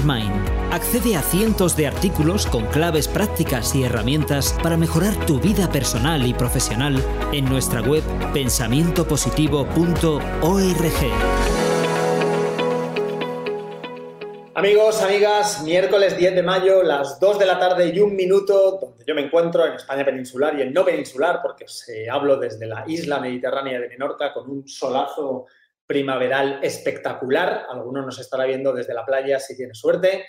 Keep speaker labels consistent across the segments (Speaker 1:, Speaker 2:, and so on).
Speaker 1: Master Accede a cientos de artículos con claves prácticas y herramientas para mejorar tu vida personal y profesional en nuestra web pensamientopositivo.org.
Speaker 2: Amigos, amigas, miércoles 10 de mayo, las 2 de la tarde y un minuto, donde yo me encuentro en España peninsular y en no peninsular, porque se hablo desde la isla mediterránea de Menorca con un solazo primaveral espectacular. Algunos nos estará viendo desde la playa si tiene suerte.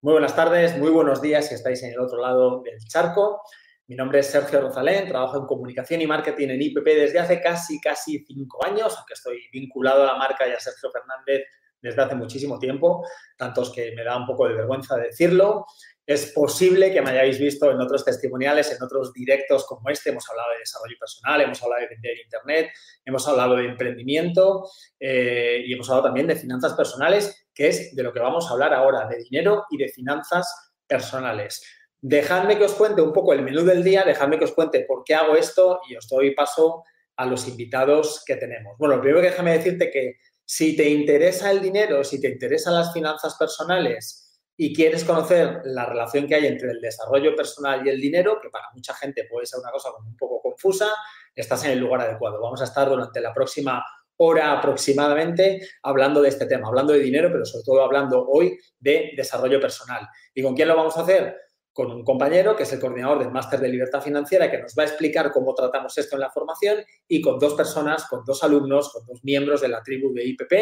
Speaker 2: Muy buenas tardes, muy buenos días si estáis en el otro lado del charco. Mi nombre es Sergio Rosalén, trabajo en comunicación y marketing en IPP desde hace casi, casi cinco años, aunque estoy vinculado a la marca y a Sergio Fernández desde hace muchísimo tiempo, tantos que me da un poco de vergüenza decirlo. Es posible que me hayáis visto en otros testimoniales, en otros directos como este. Hemos hablado de desarrollo personal, hemos hablado de vender Internet, hemos hablado de emprendimiento eh, y hemos hablado también de finanzas personales, que es de lo que vamos a hablar ahora, de dinero y de finanzas personales. Dejadme que os cuente un poco el menú del día, dejadme que os cuente por qué hago esto y os doy paso a los invitados que tenemos. Bueno, primero déjame decirte que si te interesa el dinero, si te interesan las finanzas personales, y quieres conocer la relación que hay entre el desarrollo personal y el dinero, que para mucha gente puede ser una cosa un poco confusa, estás en el lugar adecuado. Vamos a estar durante la próxima hora aproximadamente hablando de este tema, hablando de dinero, pero sobre todo hablando hoy de desarrollo personal. ¿Y con quién lo vamos a hacer? Con un compañero que es el coordinador del Máster de Libertad Financiera que nos va a explicar cómo tratamos esto en la formación y con dos personas, con dos alumnos, con dos miembros de la tribu de IPP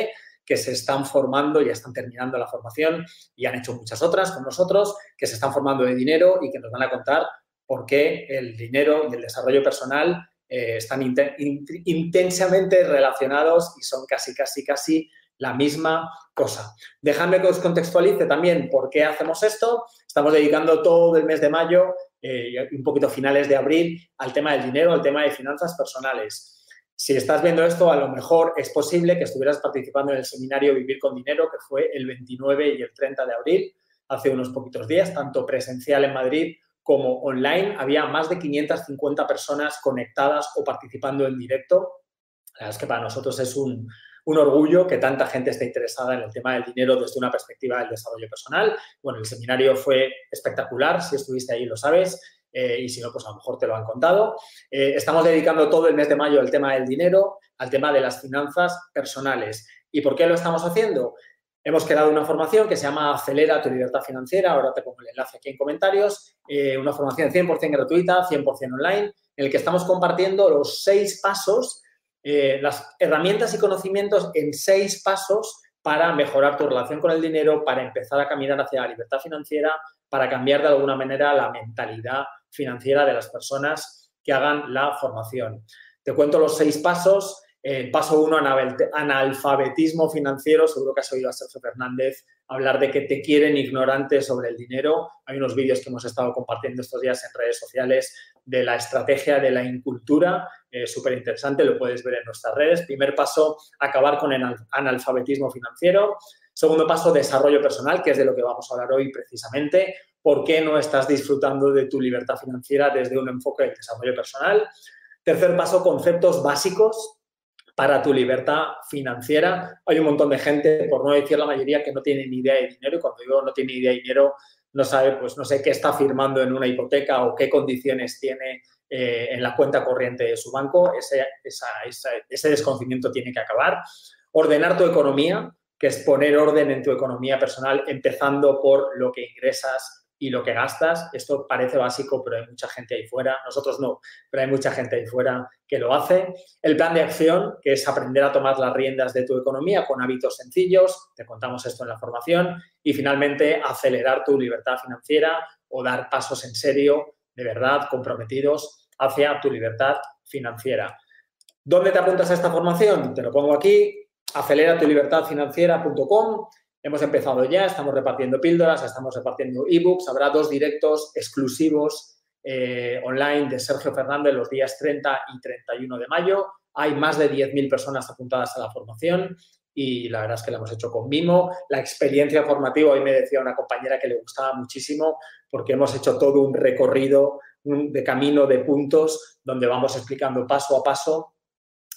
Speaker 2: que se están formando, ya están terminando la formación y han hecho muchas otras con nosotros, que se están formando de dinero y que nos van a contar por qué el dinero y el desarrollo personal eh, están intensamente relacionados y son casi, casi, casi la misma cosa. Dejadme que os contextualice también por qué hacemos esto. Estamos dedicando todo el mes de mayo eh, y un poquito finales de abril al tema del dinero, al tema de finanzas personales. Si estás viendo esto, a lo mejor es posible que estuvieras participando en el seminario Vivir con Dinero, que fue el 29 y el 30 de abril, hace unos poquitos días, tanto presencial en Madrid como online. Había más de 550 personas conectadas o participando en directo. La verdad es que para nosotros es un, orgullo que tanta gente esté interesada en el tema del dinero desde una perspectiva del desarrollo personal. Bueno, el seminario fue espectacular, si estuviste ahí lo sabes. Eh, y si no, pues a lo mejor te lo han contado. Eh, estamos dedicando todo el mes de mayo al tema del dinero, al tema de las finanzas personales. ¿Y por qué lo estamos haciendo? Hemos creado una formación que se llama Acelera tu libertad financiera, ahora te pongo el enlace aquí en comentarios, eh, una formación 100% gratuita, 100% online, en el que estamos compartiendo los seis pasos, las herramientas y conocimientos en seis pasos para mejorar tu relación con el dinero, para empezar a caminar hacia la libertad financiera, para cambiar de alguna manera la mentalidad financiera de las personas que hagan la formación. Te cuento los seis pasos. El paso uno, analfabetismo financiero. Seguro que has oído a Sergio Fernández hablar de que te quieren ignorante sobre el dinero. Hay unos vídeos que hemos estado compartiendo estos días en redes sociales de la estrategia de la incultura. Eh, Súper interesante, lo puedes ver en nuestras redes. Primer paso, acabar con el analfabetismo financiero. Segundo paso, desarrollo personal, que es de lo que vamos a hablar hoy precisamente por qué no estás disfrutando de tu libertad financiera desde un enfoque de desarrollo personal. Tercer paso, conceptos básicos para tu libertad financiera. Hay un montón de gente, por no decir la mayoría, que no tiene ni idea de dinero y cuando digo no tiene ni idea de dinero, no sabe, pues no sé qué está firmando en una hipoteca o qué condiciones tiene eh, en la cuenta corriente de su banco. Ese, ese desconocimiento tiene que acabar. Ordenar tu economía, que es poner orden en tu economía personal, empezando por lo que ingresas y lo que gastas. Esto parece básico, pero hay mucha gente ahí fuera. Nosotros no, pero hay mucha gente ahí fuera que lo hace. El plan de acción, que es aprender a tomar las riendas de tu economía con hábitos sencillos. Te contamos esto en la formación. Y finalmente, acelerar tu libertad financiera o dar pasos en serio, de verdad, comprometidos hacia tu libertad financiera. ¿Dónde te apuntas a esta formación? Te lo pongo aquí, aceleratulibertadfinanciera.com hemos empezado ya, estamos repartiendo píldoras, estamos repartiendo ebooks, habrá dos directos exclusivos eh, online de Sergio Fernández los días 30 y 31 de mayo. Hay más de 10.000 personas apuntadas a la formación y la verdad es que la hemos hecho con mimo. La experiencia formativa, hoy me decía una compañera que le gustaba muchísimo porque hemos hecho todo un recorrido de camino de puntos donde vamos explicando paso a paso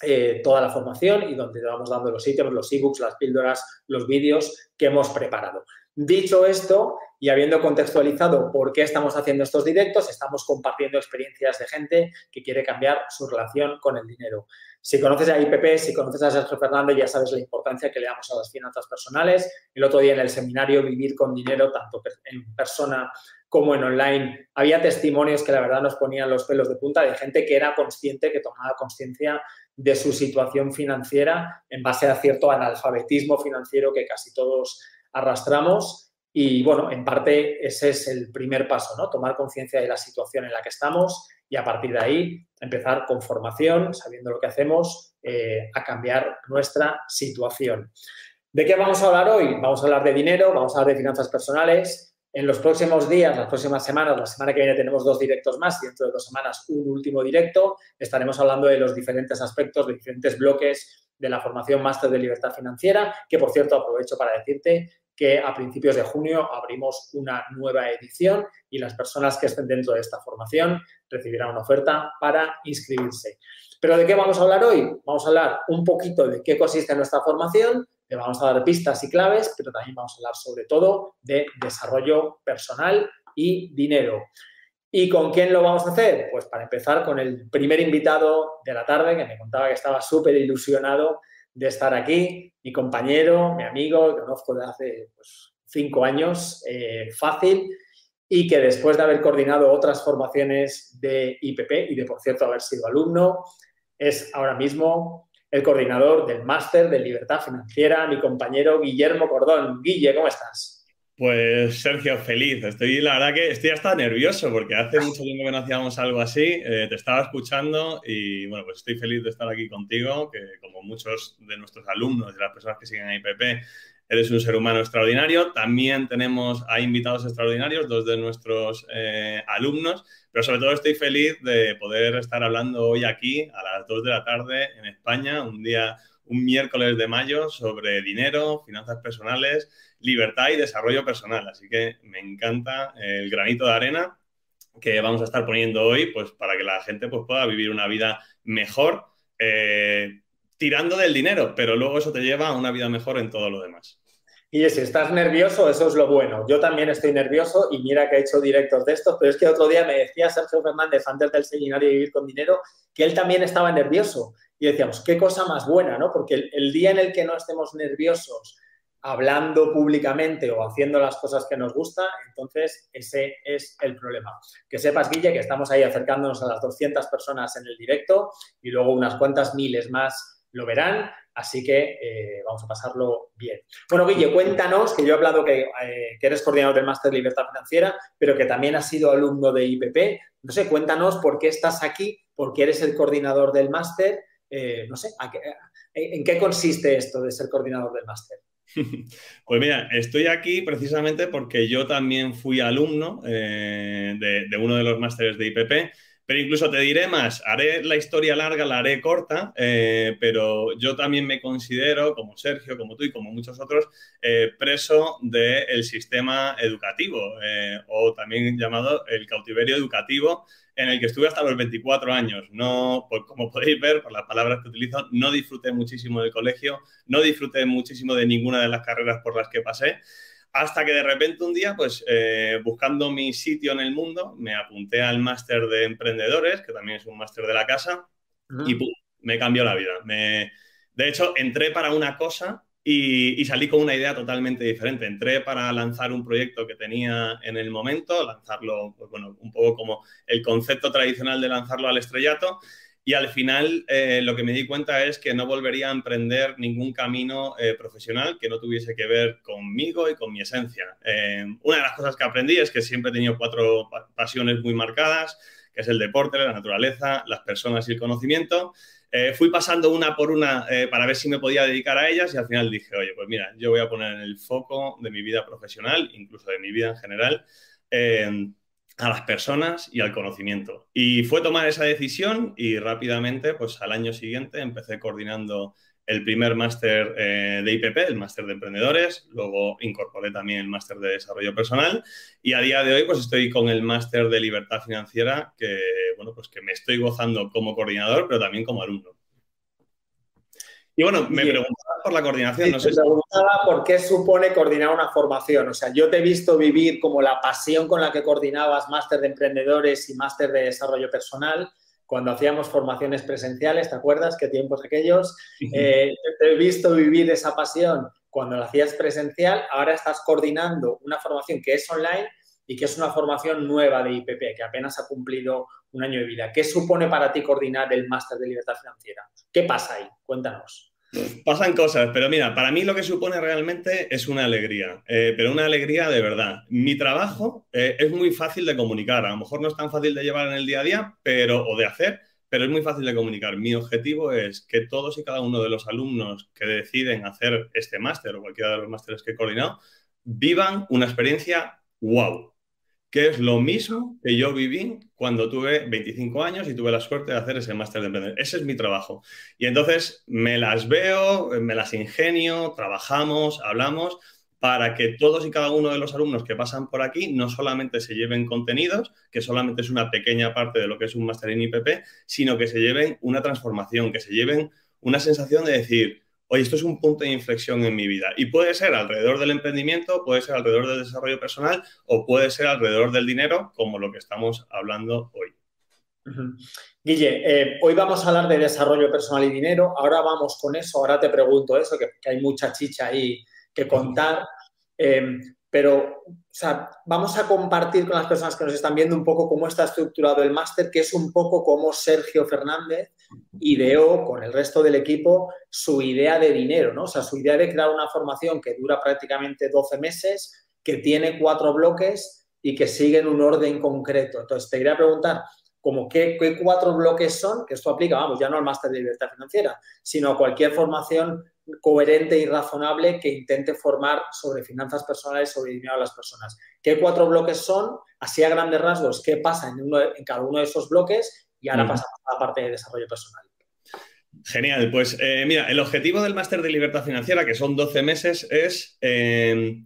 Speaker 2: eh, toda la formación y donde vamos dando los ítems, los ebooks, las píldoras, los vídeos que hemos preparado. Dicho esto, y habiendo contextualizado por qué estamos haciendo estos directos, estamos compartiendo experiencias de gente que quiere cambiar su relación con el dinero. Si conoces a IPP, si conoces a Sergio Fernández, ya sabes la importancia que le damos a las finanzas personales. El otro día en el seminario Vivir con Dinero, tanto en persona como en online, había testimonios que la verdad nos ponían los pelos de punta de gente que era consciente, que tomaba conciencia de su situación financiera en base a cierto analfabetismo financiero que casi todos arrastramos. Y bueno, en parte ese es el primer paso, ¿no? Tomar conciencia de la situación en la que estamos y a partir de ahí empezar con formación, sabiendo lo que hacemos, eh, a cambiar nuestra situación. ¿De qué vamos a hablar hoy? Vamos a hablar de dinero, vamos a hablar de finanzas personales, en los próximos días, las próximas semanas, la semana que viene tenemos dos directos más y dentro de dos semanas un último directo. Estaremos hablando de los diferentes aspectos, de diferentes bloques de la formación máster de libertad financiera, que por cierto aprovecho para decirte que a principios de junio abrimos una nueva edición y las personas que estén dentro de esta formación recibirán una oferta para inscribirse. Pero ¿de qué vamos a hablar hoy? Vamos a hablar un poquito de qué consiste nuestra formación, le vamos a dar pistas y claves, pero también vamos a hablar sobre todo de desarrollo personal y dinero. ¿Y con quién lo vamos a hacer? Pues para empezar con el primer invitado de la tarde, que me contaba que estaba súper ilusionado de estar aquí, mi compañero, mi amigo, que conozco de hace pues, cinco años, eh, fácil, y que después de haber coordinado otras formaciones de IPP y de, por cierto, haber sido alumno, es ahora mismo el coordinador del máster de libertad financiera, mi compañero Guillermo Cordón. Guille, ¿cómo estás?
Speaker 3: Pues Sergio, feliz. Estoy, la verdad que estoy hasta nervioso porque hace mucho tiempo que no hacíamos algo así. Eh, te estaba escuchando y bueno, pues estoy feliz de estar aquí contigo, que como muchos de nuestros alumnos y las personas que siguen a IPP, eres un ser humano extraordinario. También tenemos a invitados extraordinarios, dos de nuestros eh, alumnos, pero sobre todo estoy feliz de poder estar hablando hoy aquí a las 2 de la tarde en España, un día, un miércoles de mayo, sobre dinero, finanzas personales, libertad y desarrollo personal. Así que me encanta el granito de arena que vamos a estar poniendo hoy, pues para que la gente pues, pueda vivir una vida mejor. Eh, tirando del dinero, pero luego eso te lleva a una vida mejor en todo lo demás.
Speaker 2: Y si estás nervioso, eso es lo bueno. Yo también estoy nervioso y mira que he hecho directos de estos, pero es que otro día me decía Sergio Fernández, antes del seminario de Vivir con Dinero, que él también estaba nervioso. Y decíamos, qué cosa más buena, ¿no? Porque el, día en el que no estemos nerviosos hablando públicamente o haciendo las cosas que nos gusta, entonces ese es el problema. Que sepas, Guille, que estamos ahí acercándonos a las 200 personas en el directo y luego unas cuantas miles más lo verán, así que eh, vamos a pasarlo bien. Bueno, Guille, cuéntanos, que yo he hablado que, eh, eres coordinador del Máster de Libertad Financiera, pero que también has sido alumno de IPP. No sé, cuéntanos por qué estás aquí, por qué eres el coordinador del máster. Eh, no sé, ¿en qué consiste esto de ser coordinador del máster?
Speaker 3: Pues mira, estoy aquí precisamente porque yo también fui alumno de, de, uno de los másteres de IPP pero incluso te diré más, haré la historia larga, la haré corta, eh, pero yo también me considero, como Sergio, como tú y como muchos otros, eh, preso del sistema educativo, eh, o también llamado el cautiverio educativo, en el que estuve hasta los 24 años. No, pues, como podéis ver por las palabras que utilizo, no disfruté muchísimo del colegio, no disfruté muchísimo de ninguna de las carreras por las que pasé. Hasta que de repente un día, pues eh, buscando mi sitio en el mundo, me apunté al máster de emprendedores, que también es un máster de la casa, y me cambió la vida. Me, de hecho, entré para una cosa y, salí con una idea totalmente diferente. Entré para lanzar un proyecto que tenía en el momento, lanzarlo, pues, bueno, un poco como el concepto tradicional de lanzarlo al estrellato. Y al final eh, lo que me di cuenta es que no volvería a emprender ningún camino eh, profesional que no tuviese que ver conmigo y con mi esencia. Eh, una de las cosas que aprendí es que siempre he tenido cuatro pasiones muy marcadas, que es el deporte, la naturaleza, las personas y el conocimiento. Fui pasando una por una para ver si me podía dedicar a ellas y al final dije, oye, pues mira, yo voy a poner en el foco de mi vida profesional, incluso de mi vida en general, a las personas y al conocimiento. Y fue tomar esa decisión y rápidamente, pues al año siguiente empecé coordinando el primer máster eh, de IPP, el máster de emprendedores, luego incorporé también el máster de desarrollo personal y a día de hoy pues estoy con el máster de libertad financiera que, bueno, pues que me estoy gozando como coordinador, pero también como alumno. Y bueno, me preguntaba por la coordinación.
Speaker 2: no sé me preguntaba por qué supone coordinar una formación. O sea, yo te he visto vivir como la pasión con la que coordinabas máster de emprendedores y máster de desarrollo personal cuando hacíamos formaciones presenciales, ¿te acuerdas? ¿Qué tiempos aquellos? Eh, te he visto vivir esa pasión cuando la hacías presencial, ahora estás coordinando una formación que es online y que es una formación nueva de IPP, que apenas ha cumplido un año de vida. ¿Qué supone para ti coordinar el máster de libertad financiera? ¿Qué pasa ahí? Cuéntanos.
Speaker 3: Pasan cosas, pero mira, para mí lo que supone realmente es una alegría, eh, pero una alegría de verdad. Mi trabajo eh, es muy fácil de comunicar, a lo mejor no es tan fácil de llevar en el día a día, pero o de hacer, pero es muy fácil de comunicar. Mi objetivo es que todos y cada uno de los alumnos que deciden hacer este máster o cualquiera de los másteres que he coordinado vivan una experiencia wow que es lo mismo que yo viví cuando tuve 25 años y tuve la suerte de hacer ese máster de emprender. Ese es mi trabajo. Y entonces me las veo, me las ingenio, trabajamos, hablamos para que todos y cada uno de los alumnos que pasan por aquí no solamente se lleven contenidos, que solamente es una pequeña parte de lo que es un máster en IPP, sino que se lleven una transformación, que se lleven una sensación de decir, oye, esto es un punto de inflexión en mi vida. Y puede ser alrededor del emprendimiento, puede ser alrededor del desarrollo personal o puede ser alrededor del dinero, como lo que estamos hablando hoy.
Speaker 2: Guille, eh, hoy vamos a hablar de desarrollo personal y dinero. Ahora vamos con eso. Ahora te pregunto eso, que, hay mucha chicha ahí que contar. Eh, pero vamos a compartir con las personas que nos están viendo un poco cómo está estructurado el máster, que es un poco como Sergio Fernández ideó con el resto del equipo su idea de dinero, ¿no? O sea, su idea de crear una formación que dura prácticamente 12 meses, que tiene cuatro bloques y que sigue en un orden concreto. Entonces, te quería preguntar, como qué, qué cuatro bloques son, que esto aplica, vamos, ya no al máster de libertad financiera, sino a cualquier formación coherente y razonable que intente formar sobre finanzas personales, sobre dinero a las personas. ¿Qué cuatro bloques son? Así a grandes rasgos, ¿qué pasa en, uno, en cada uno de esos bloques? Y ahora pasamos a la parte de desarrollo personal.
Speaker 3: Genial, pues eh, mira, el objetivo del máster de libertad financiera, que son 12 meses, es eh,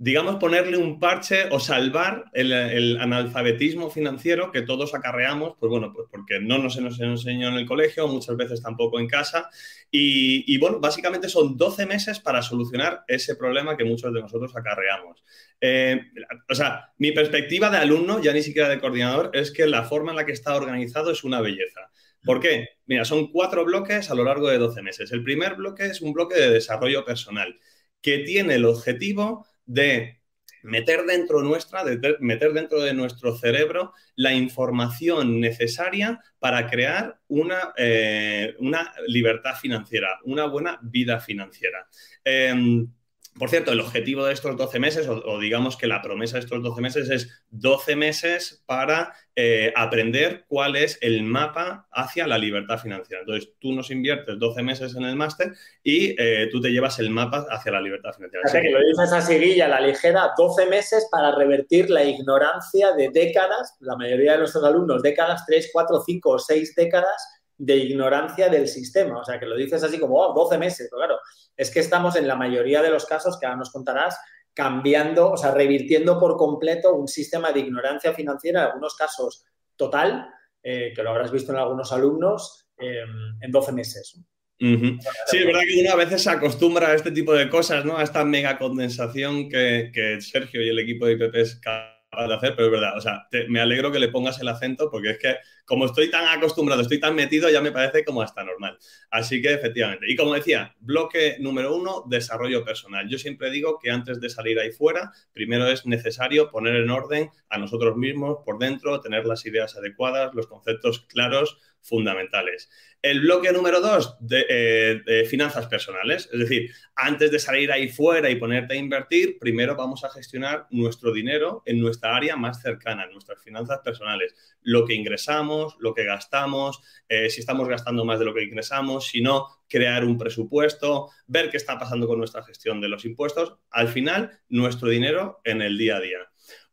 Speaker 3: digamos, ponerle un parche o salvar el, analfabetismo financiero que todos acarreamos, pues bueno, pues porque no nos, nos enseñó en el colegio, muchas veces tampoco en casa. Y, bueno, básicamente son 12 meses para solucionar ese problema que muchos de nosotros acarreamos. Eh, o sea, mi perspectiva de alumno, ya ni siquiera de coordinador, es que la forma en la que está organizado es una belleza. ¿Por qué? Mira, son cuatro bloques a lo largo de 12 meses. El primer bloque es un bloque de desarrollo personal que tiene el objetivo de meter dentro nuestra, de meter dentro de nuestro cerebro la información necesaria para crear una, eh, una libertad financiera, una buena vida financiera. Em, por cierto, el objetivo de estos 12 meses, o, digamos que la promesa de estos 12 meses es 12 meses para eh, aprender cuál es el mapa hacia la libertad financiera. Entonces, tú nos inviertes 12 meses en el máster y eh, tú te llevas el mapa hacia la libertad financiera.
Speaker 2: O sea, que lo dices a seguilla, la ligera, 12 meses para revertir la ignorancia de décadas, la mayoría de nuestros alumnos, décadas, 3, 4, 5 o 6 décadas de ignorancia del sistema. O sea, que lo dices así como, oh, 12 meses, pero claro, es que estamos en la mayoría de los casos, que ahora nos contarás, cambiando, o sea, revirtiendo por completo un sistema de ignorancia financiera, en algunos casos total, eh, que lo habrás visto en algunos alumnos, em, en 12 meses.
Speaker 3: Sí, es verdad que uno a veces se acostumbra a este tipo de cosas, ¿no? A esta mega condensación que, Sergio y el equipo de IPP es de hacer, pero es verdad, o sea, me alegro que le pongas el acento porque es que como estoy tan acostumbrado, estoy tan metido, ya me parece como hasta normal. Así que efectivamente, y como decía, bloque número uno, desarrollo personal. Yo siempre digo que antes de salir ahí fuera, primero es necesario poner en orden a nosotros mismos por dentro, tener las ideas adecuadas, los conceptos claros fundamentales. El bloque número dos, de, eh, finanzas personales. Es decir, antes de salir ahí fuera y ponerte a invertir, primero vamos a gestionar nuestro dinero en nuestra área más cercana, nuestras finanzas personales. Lo que ingresamos, lo que gastamos, eh, si estamos gastando más de lo que ingresamos, si no, crear un presupuesto, ver qué está pasando con nuestra gestión de los impuestos. Al final, nuestro dinero en el día a día.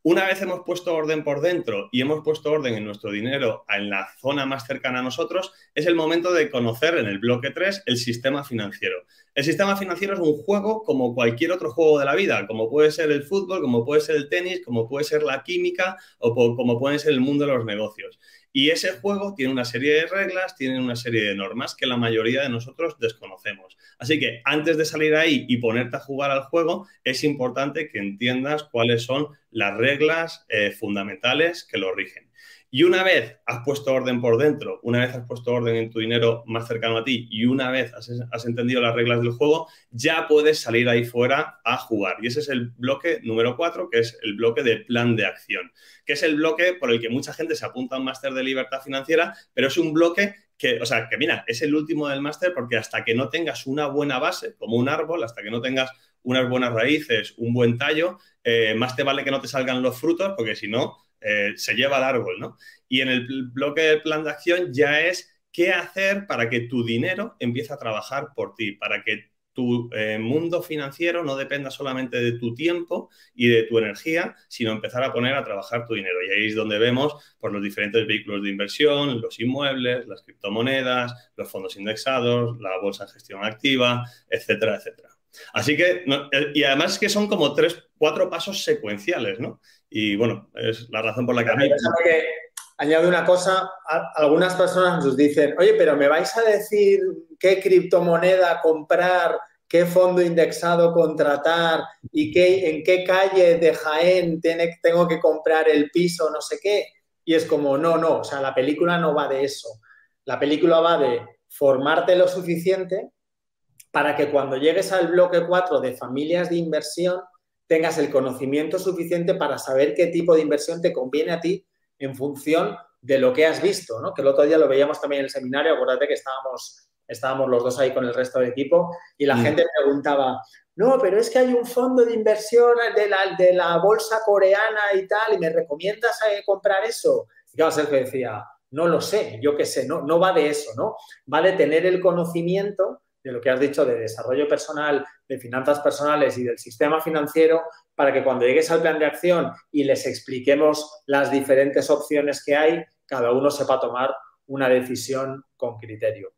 Speaker 3: Una vez hemos puesto orden por dentro y hemos puesto orden en nuestro dinero en la zona más cercana a nosotros, es el momento de conocer en el bloque 3 el sistema financiero. El sistema financiero es un juego como cualquier otro juego de la vida, como puede ser el fútbol, como puede ser el tenis, como puede ser la química o como puede ser el mundo de los negocios. Y ese juego tiene una serie de reglas, tiene una serie de normas que la mayoría de nosotros desconocemos. Así que antes de salir ahí y ponerte a jugar al juego, es importante que entiendas cuáles son las reglas eh, fundamentales que lo rigen. Y una vez has puesto orden por dentro, una vez has puesto orden en tu dinero más cercano a ti y una vez has, entendido las reglas del juego, ya puedes salir ahí fuera a jugar. Y ese es el bloque número cuatro, que es el bloque de plan de acción, que es el bloque por el que mucha gente se apunta a un máster de libertad financiera, pero es un bloque que, o sea, que mira, es el último del máster porque hasta que no tengas una buena base, como un árbol, hasta que no tengas unas buenas raíces, un buen tallo, eh, más te vale que no te salgan los frutos, porque si no, eh, se lleva al árbol, ¿no? Y en el bloque del plan de acción ya es qué hacer para que tu dinero empiece a trabajar por ti, para que tu eh, mundo financiero no dependa solamente de tu tiempo y de tu energía, sino empezar a poner a trabajar tu dinero. Y ahí es donde vemos por los diferentes vehículos de inversión, los inmuebles, las criptomonedas, los fondos indexados, la bolsa en gestión activa, etcétera, etcétera. Así que, eh, y además que son como tres, cuatro pasos secuenciales, ¿no? Y bueno, es la razón por la que a mí...
Speaker 2: Añado una cosa, algunas personas nos dicen, oye, pero ¿me vais a decir qué criptomoneda comprar, qué fondo indexado contratar y qué, en qué calle de Jaén tengo que comprar el piso, no sé qué? Y es como, no, no, o sea, la película no va de eso. La película va de formarte lo suficiente para que cuando llegues al bloque 4 de familias de inversión, tengas el conocimiento suficiente para saber qué tipo de inversión te conviene a ti en función de lo que has visto, ¿no? Que el otro día lo veíamos también en el seminario, acuérdate que estábamos, estábamos los dos ahí con el resto del equipo y la mm. gente preguntaba, no, pero es que hay un fondo de inversión de la, de la bolsa coreana y tal, y me recomiendas eh, comprar eso. Y claro, Sergio decía, no lo sé, yo qué sé, no, no va de eso, ¿no? Va de tener el conocimiento de lo que has dicho de desarrollo personal, de finanzas personales y del sistema financiero, para que cuando llegues al plan de acción y les expliquemos las diferentes opciones que hay, cada uno sepa tomar una decisión con criterio.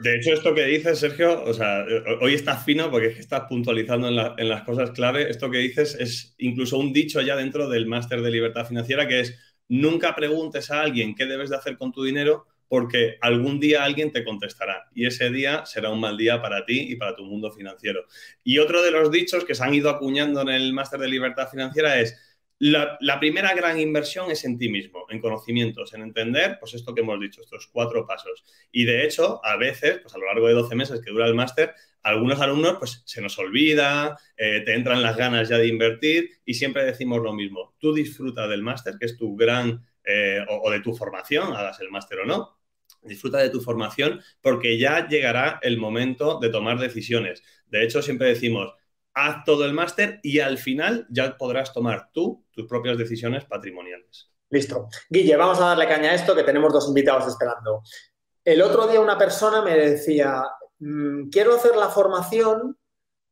Speaker 3: De hecho, esto que dices, Sergio, o sea, hoy estás fino porque es que estás puntualizando en, en las cosas clave. Esto que dices es incluso un dicho ya dentro del máster de libertad financiera que es nunca preguntes a alguien qué debes de hacer con tu dinero porque algún día alguien te contestará y ese día será un mal día para ti y para tu mundo financiero. Y otro de los dichos que se han ido acuñando en el máster de libertad financiera es, la, primera gran inversión es en ti mismo, en conocimientos, en entender, pues esto que hemos dicho, estos cuatro pasos. Y de hecho, a veces, pues a lo largo de 12 meses que dura el máster, algunos alumnos pues se nos olvida, eh, te entran las ganas ya de invertir y siempre decimos lo mismo, tú disfruta del máster, que es tu gran, eh, o de tu formación, hagas el máster o no, disfruta de tu formación porque ya llegará el momento de tomar decisiones. De hecho, siempre decimos, haz todo el máster y al final ya podrás tomar tú tus propias decisiones patrimoniales.
Speaker 2: Listo. Guille, vamos a darle caña a esto que tenemos dos invitados esperando. El otro día una persona me decía, mm, quiero hacer la formación,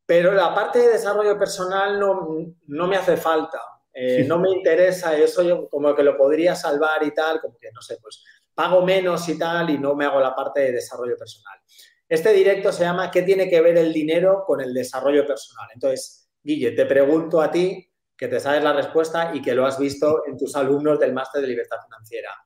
Speaker 2: pero la parte de desarrollo personal no, me hace falta. Eh, no me interesa eso, yo como que lo podría salvar y tal, como que no sé, pues pago menos y tal y no me hago la parte de desarrollo personal. Este directo se llama ¿Qué tiene que ver el dinero con el desarrollo personal? Entonces, Guille, te pregunto a ti, que te sabes la respuesta y que lo has visto en tus alumnos del máster de libertad financiera.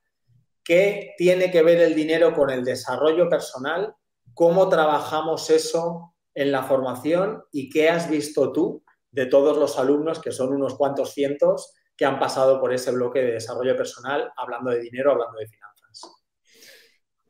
Speaker 2: ¿Qué tiene que ver el dinero con el desarrollo personal? ¿Cómo trabajamos eso en la formación? ¿Y qué has visto tú de todos los alumnos, que son unos cuantos cientos, que han pasado por ese bloque de desarrollo personal, hablando de dinero, hablando de finanzas?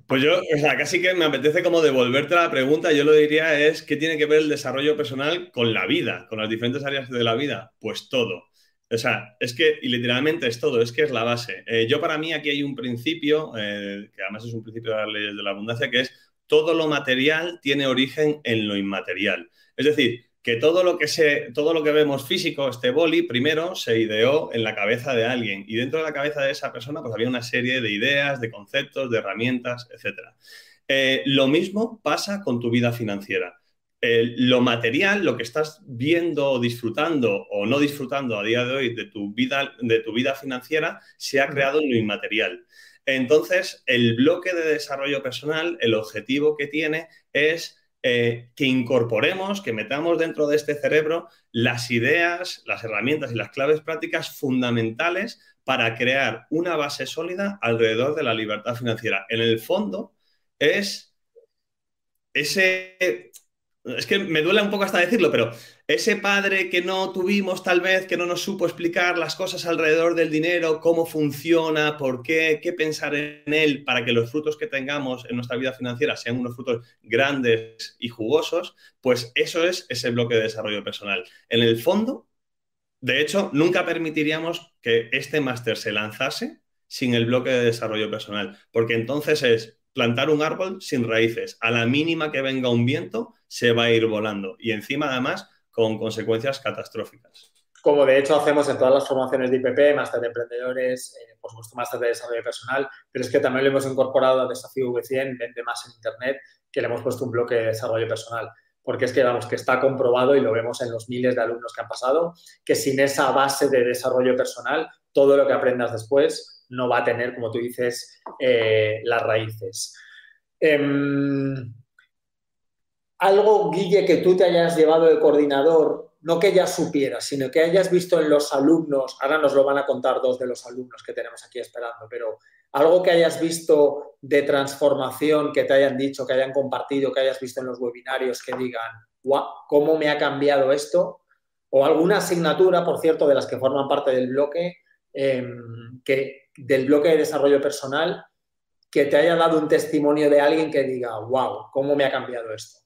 Speaker 3: Pues yo, o sea, casi que me apetece como devolverte la pregunta. Yo lo diría es, ¿qué tiene que ver el desarrollo personal con la vida, con las diferentes áreas de la vida? Pues todo. O sea, es que y literalmente es todo, es que es la base. Eh, yo para mí aquí hay un principio, eh, que además es un principio de las leyes de la abundancia, que es todo lo material tiene origen en lo inmaterial. Es decir, que todo lo que, se, todo lo que vemos físico, este boli, primero se ideó en la cabeza de alguien y dentro de la cabeza de esa persona pues había una serie de ideas, de conceptos, de herramientas, etc. Eh, lo mismo pasa con tu vida financiera. lo material, lo que estás viendo o disfrutando o no disfrutando a día de hoy de tu vida, de tu vida financiera, se ha creado en lo inmaterial. Entonces, el bloque de desarrollo personal, el objetivo que tiene es eh, que incorporemos, que metamos dentro de este cerebro las ideas, las herramientas y las claves prácticas fundamentales para crear una base sólida alrededor de la libertad financiera. En el fondo, es ese es que me duele un poco hasta decirlo, pero ese padre que no tuvimos tal vez, que no nos supo explicar las cosas alrededor del dinero, cómo funciona, por qué, qué pensar en él para que los frutos que tengamos en nuestra vida financiera sean unos frutos grandes y jugosos, pues eso es ese bloque de desarrollo personal. En el fondo, de hecho, nunca permitiríamos que este máster se lanzase sin el bloque de desarrollo personal, porque entonces es plantar un árbol sin raíces. A la mínima que venga un viento, se va a ir volando. Y encima, además, con consecuencias catastróficas.
Speaker 2: Como de hecho hacemos en todas las formaciones de IPP, máster de emprendedores, eh, por supuesto máster de desarrollo personal, pero es que también lo hemos incorporado a Desafío V100, Vende Más en Internet, que le hemos puesto un bloque de desarrollo personal. Porque es que, vamos, que está comprobado y lo vemos en los miles de alumnos que han pasado, que sin esa base de desarrollo personal, todo lo que aprendas después no va a tener, como tú dices, eh, las raíces. Em, algo, Guille, que tú te hayas llevado de coordinador, no que ya supieras, sino que hayas visto en los alumnos, ahora nos lo van a contar dos de los alumnos que tenemos aquí esperando, pero algo que hayas visto de transformación, que te hayan dicho, que hayan compartido, que hayas visto en los webinarios, que digan, guau, ¿cómo me ha cambiado esto? O alguna asignatura, por cierto, de las que forman parte del bloque, em, que del bloque de desarrollo personal que te haya dado un testimonio de alguien que diga, wow, ¿cómo me ha cambiado esto?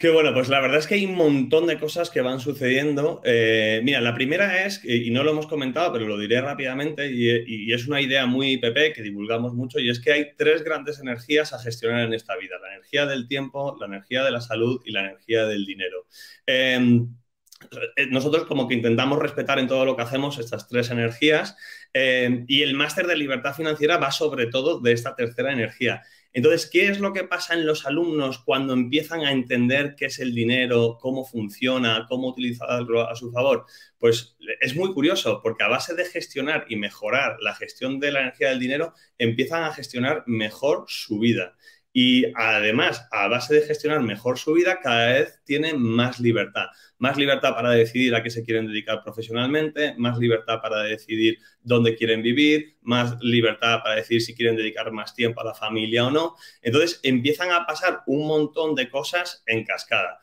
Speaker 3: Qué bueno, pues la verdad es que hay un montón de cosas que van sucediendo. Eh, mira, la primera es, y no lo hemos comentado, pero lo diré rápidamente, y, es una idea muy PP que divulgamos mucho, y es que hay tres grandes energías a gestionar en esta vida, la energía del tiempo, la energía de la salud y la energía del dinero. Em, eh, nosotros como que intentamos respetar en todo lo que hacemos estas tres energías eh, y el máster de libertad financiera va sobre todo de esta tercera energía. Entonces, ¿qué es lo que pasa en los alumnos cuando empiezan a entender qué es el dinero, cómo funciona, cómo utilizarlo a su favor? Pues es muy curioso, porque a base de gestionar y mejorar la gestión de la energía del dinero, empiezan a gestionar mejor su vida. Y además, a base de gestionar mejor su vida, cada vez tienen más libertad. Más libertad para decidir a qué se quieren dedicar profesionalmente, más libertad para decidir dónde quieren vivir, más libertad para decidir si quieren dedicar más tiempo a la familia o no. Entonces, empiezan a pasar un montón de cosas en cascada.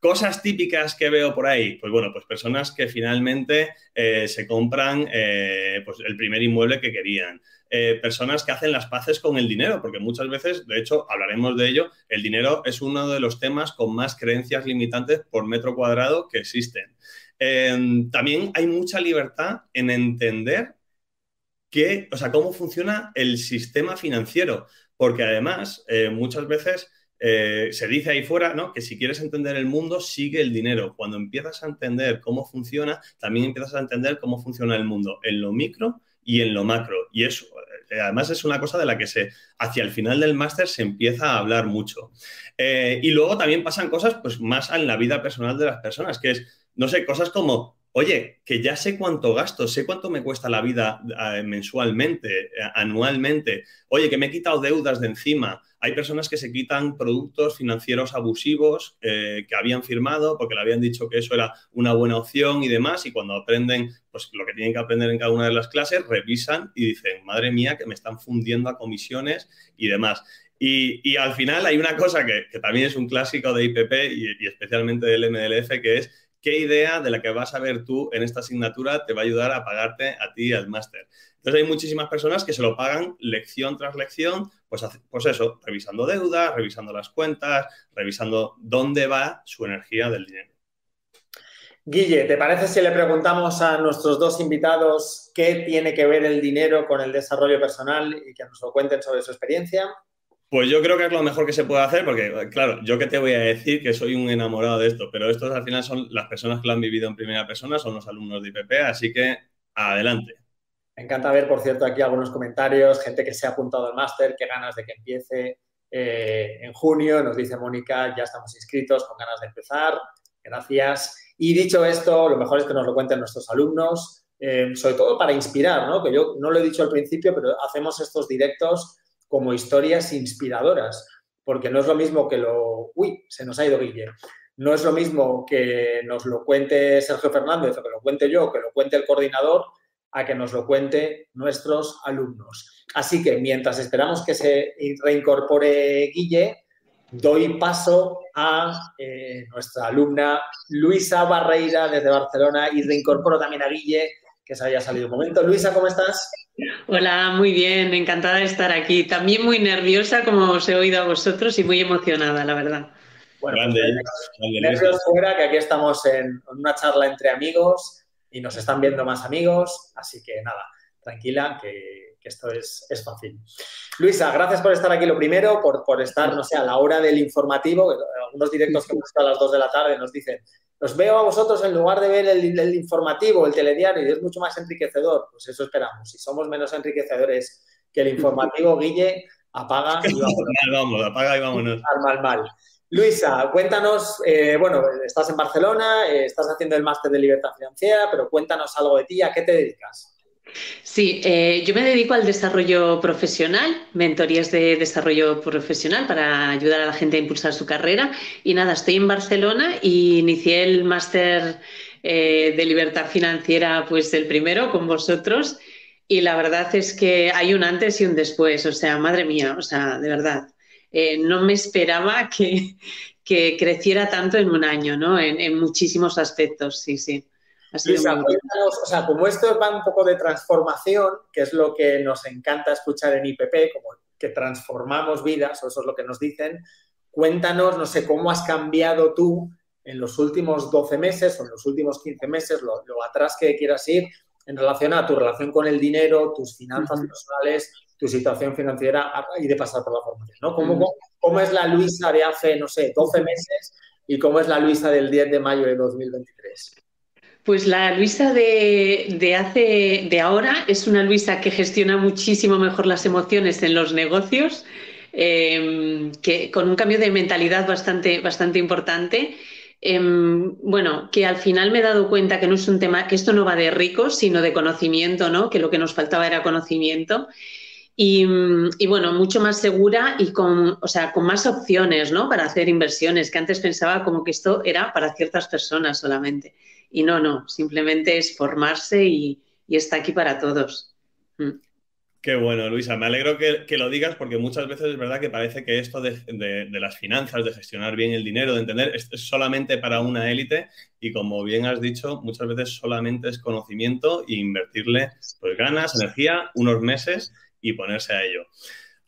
Speaker 3: Cosas típicas que veo por ahí, pues bueno, pues personas que finalmente eh, se compran eh, pues el primer inmueble que querían, eh, personas que hacen las paces con el dinero, porque muchas veces, de hecho, hablaremos de ello, el dinero es uno de los temas con más creencias limitantes por metro cuadrado que existen. Em, también hay mucha libertad en entender que, o sea, cómo funciona el sistema financiero, porque además eh, muchas veces eh, se dice ahí fuera ¿no? que si quieres entender el mundo, sigue el dinero. Cuando empiezas a entender cómo funciona, también empiezas a entender cómo funciona el mundo en lo micro y en lo macro. Y eso, eh, además, es una cosa de la que se, hacia el final del máster se empieza a hablar mucho. Eh, y luego también pasan cosas pues, más en la vida personal de las personas, que es, no sé, cosas como oye, que ya sé cuánto gasto, sé cuánto me cuesta la vida eh, mensualmente, anualmente, oye, que me he quitado deudas de encima, hay personas que se quitan productos financieros abusivos eh, que habían firmado porque le habían dicho que eso era una buena opción y demás, y cuando aprenden pues, lo que tienen que aprender en cada una de las clases, revisan y dicen, madre mía, que me están fundiendo a comisiones y demás. Y, al final hay una cosa que, también es un clásico de IPP y, y especialmente del MDLF, que es qué idea de la que vas a ver tú en esta asignatura te va a ayudar a pagarte a ti al máster. Entonces hay muchísimas personas que se lo pagan lección tras lección, pues, pues eso, revisando deudas, revisando las cuentas, revisando dónde va su energía del dinero.
Speaker 2: Guille, ¿te parece si le preguntamos a nuestros dos invitados qué tiene que ver el dinero con el desarrollo personal y que nos lo cuenten sobre su experiencia?
Speaker 3: Pues yo creo que es lo mejor que se puede hacer, porque, claro, yo que te voy a decir que soy un enamorado de esto, pero estos al final son las personas que lo han vivido en primera persona, son los alumnos de IPP, así que adelante.
Speaker 2: Me encanta ver, por cierto, aquí algunos comentarios, gente que se ha apuntado al máster, qué ganas de que empiece eh, en junio, nos dice Mónica, ya estamos inscritos, con ganas de empezar, gracias. Y dicho esto, lo mejor es que nos lo cuenten nuestros alumnos, eh, sobre todo para inspirar, ¿no? Que yo no lo he dicho al principio, pero hacemos estos directos como historias inspiradoras, porque no es lo mismo que lo... Uy, se nos ha ido Guille. No es lo mismo que nos lo cuente Sergio Fernández o que lo cuente yo, que lo cuente el coordinador, a que nos lo cuente nuestros alumnos. Así que mientras esperamos que se reincorpore Guille, doy paso a eh, nuestra alumna Luisa Barreira desde Barcelona y reincorporo también a Guille, que se haya salido un momento. Luisa, ¿cómo estás?
Speaker 4: Hola, muy bien, encantada de estar aquí. También muy nerviosa, como os he oído a vosotros, y muy emocionada, la verdad.
Speaker 2: Bueno, pues, nervios fuera, que aquí estamos en una charla entre amigos y nos están viendo más amigos, así que nada, tranquila, que, esto es, fácil. Luisa, gracias por estar aquí lo primero, por, por estar, no sé, a la hora del informativo, algunos directos que hemos visto a las 2 de la tarde nos dicen, os veo a vosotros en lugar de ver el, informativo, el telediario, y es mucho más enriquecedor, pues eso esperamos. Si somos menos enriquecedores que el informativo, Guille, apaga y
Speaker 3: vámonos. apaga y vámonos.
Speaker 2: Mal, mal, mal. Luisa, cuéntanos, eh, bueno, estás en Barcelona, eh, estás haciendo el máster de libertad financiera, pero cuéntanos algo de ti, ¿a qué te dedicas?
Speaker 4: Sí, eh, yo me dedico al desarrollo profesional, mentorías de desarrollo profesional para ayudar a la gente a impulsar su carrera. Y nada, estoy en Barcelona y inicié el máster de libertad financiera, pues el primero con vosotros. Y la verdad es que hay un antes y un después, o sea, madre mía, o sea, de verdad. Eh, no me esperaba que, creciera tanto en un año, ¿no? En, muchísimos aspectos, sí, sí.
Speaker 2: O sea, como esto va un poco de transformación, que es lo que nos encanta escuchar en IPP, como que transformamos vidas, o eso es lo que nos dicen, cuéntanos, no sé, cómo has cambiado tú en los últimos 12 meses o en los últimos 15 meses, lo, atrás que quieras ir, en relación a tu relación con el dinero, tus finanzas personales, tu situación financiera y de pasar por la formación, ¿no? ¿Cómo, ¿Cómo, es la Luisa de hace, no sé, 12 meses y cómo es la Luisa del 10 de mayo de 2023?
Speaker 4: Pues la Luisa de, hace, de ahora es una Luisa que gestiona muchísimo mejor las emociones en los negocios, em, que, con un cambio de mentalidad bastante, bastante importante. Em, bueno, que al final me he dado cuenta que no es un tema, que esto no va de ricos, sino de conocimiento, ¿no? Que lo que nos faltaba era conocimiento. Y, bueno, mucho más segura y con, o sea, con más opciones ¿no? para hacer inversiones, que antes pensaba como que esto era para ciertas personas solamente. Y no, no, simplemente es formarse y, está aquí para todos. Mm.
Speaker 3: Qué bueno, Luisa. Me alegro que, lo digas porque muchas veces es verdad que parece que esto de, las finanzas, de gestionar bien el dinero, de entender, es, solamente para una élite y como bien has dicho, muchas veces solamente es conocimiento e invertirle pues, ganas, energía, unos meses y ponerse a ello.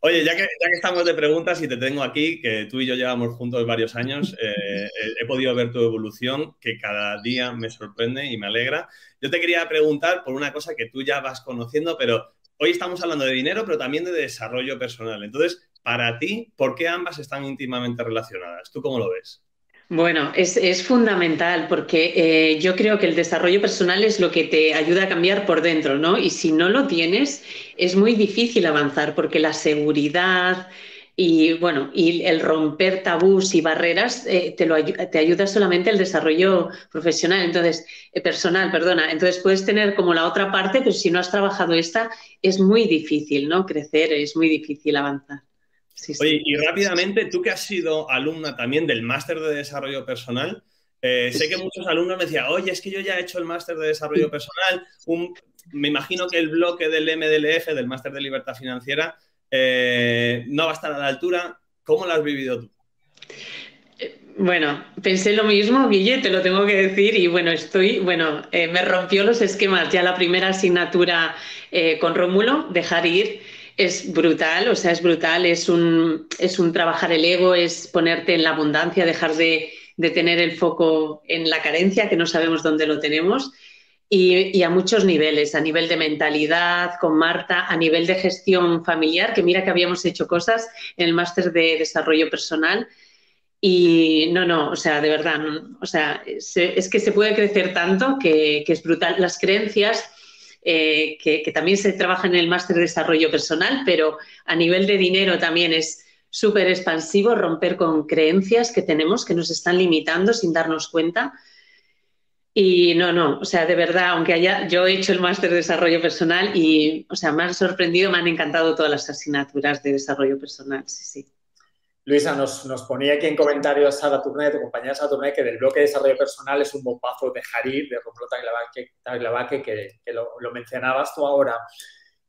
Speaker 3: Oye, ya que, estamos de preguntas y te tengo aquí, que tú y yo llevamos juntos varios años, eh, he podido ver tu evolución, que cada día me sorprende y me alegra. Yo te quería preguntar por una cosa que tú ya vas conociendo, pero hoy estamos hablando de dinero, pero también de desarrollo personal. Entonces, para ti, ¿por qué ambas están íntimamente relacionadas? ¿Tú cómo lo ves?
Speaker 4: Bueno, es, fundamental porque eh, yo creo que el desarrollo personal es lo que te ayuda a cambiar por dentro, ¿no? Y si no lo tienes, es muy difícil avanzar porque la seguridad y, bueno, y el romper tabús y barreras eh, te, lo, te ayuda solamente el desarrollo profesional, entonces, eh, personal, perdona. Entonces puedes tener como la otra parte, pero si no has trabajado esta, es muy difícil, ¿no? Crecer, es muy difícil avanzar.
Speaker 3: Oye, y rápidamente, tú que has sido alumna también del máster de desarrollo personal, eh, sé que muchos alumnos me decían, oye, es que yo ya he hecho el máster de desarrollo personal, me imagino que el bloque del MDLF, del máster de libertad financiera, eh, no va a estar a la altura. ¿Cómo lo has vivido tú?
Speaker 4: Bueno, pensé lo mismo, Guille, te lo tengo que decir, y bueno, estoy, bueno, eh, me rompió los esquemas ya la primera asignatura con Rómulo, dejar ir es brutal, o sea, es brutal, es un, es un trabajar el ego, es ponerte en la abundancia, dejar de, de tener el foco en la carencia, que no sabemos dónde lo tenemos, y, a muchos niveles, a nivel de mentalidad, con Marta, a nivel de gestión familiar, que mira que habíamos hecho cosas en el máster de desarrollo personal. Y no, no, o sea, de verdad, o sea, es que se puede crecer tanto que, es brutal. Las creencias, eh, que, que, también se trabaja en el máster de desarrollo personal, pero a nivel de dinero también es súper expansivo romper con creencias que tenemos que nos están limitando sin darnos cuenta y no, no, o sea, de verdad, aunque haya, yo he hecho el máster de desarrollo personal y, o sea, me han sorprendido, me han encantado todas las asignaturas de desarrollo personal, sí, sí.
Speaker 2: Luisa, nos, ponía aquí en comentarios Sara Turné, tu compañera Sara Turné, que del bloque de desarrollo personal es un bombazo de Jarir, de Romulo Taglavaque, que, que lo, lo, mencionabas tú ahora.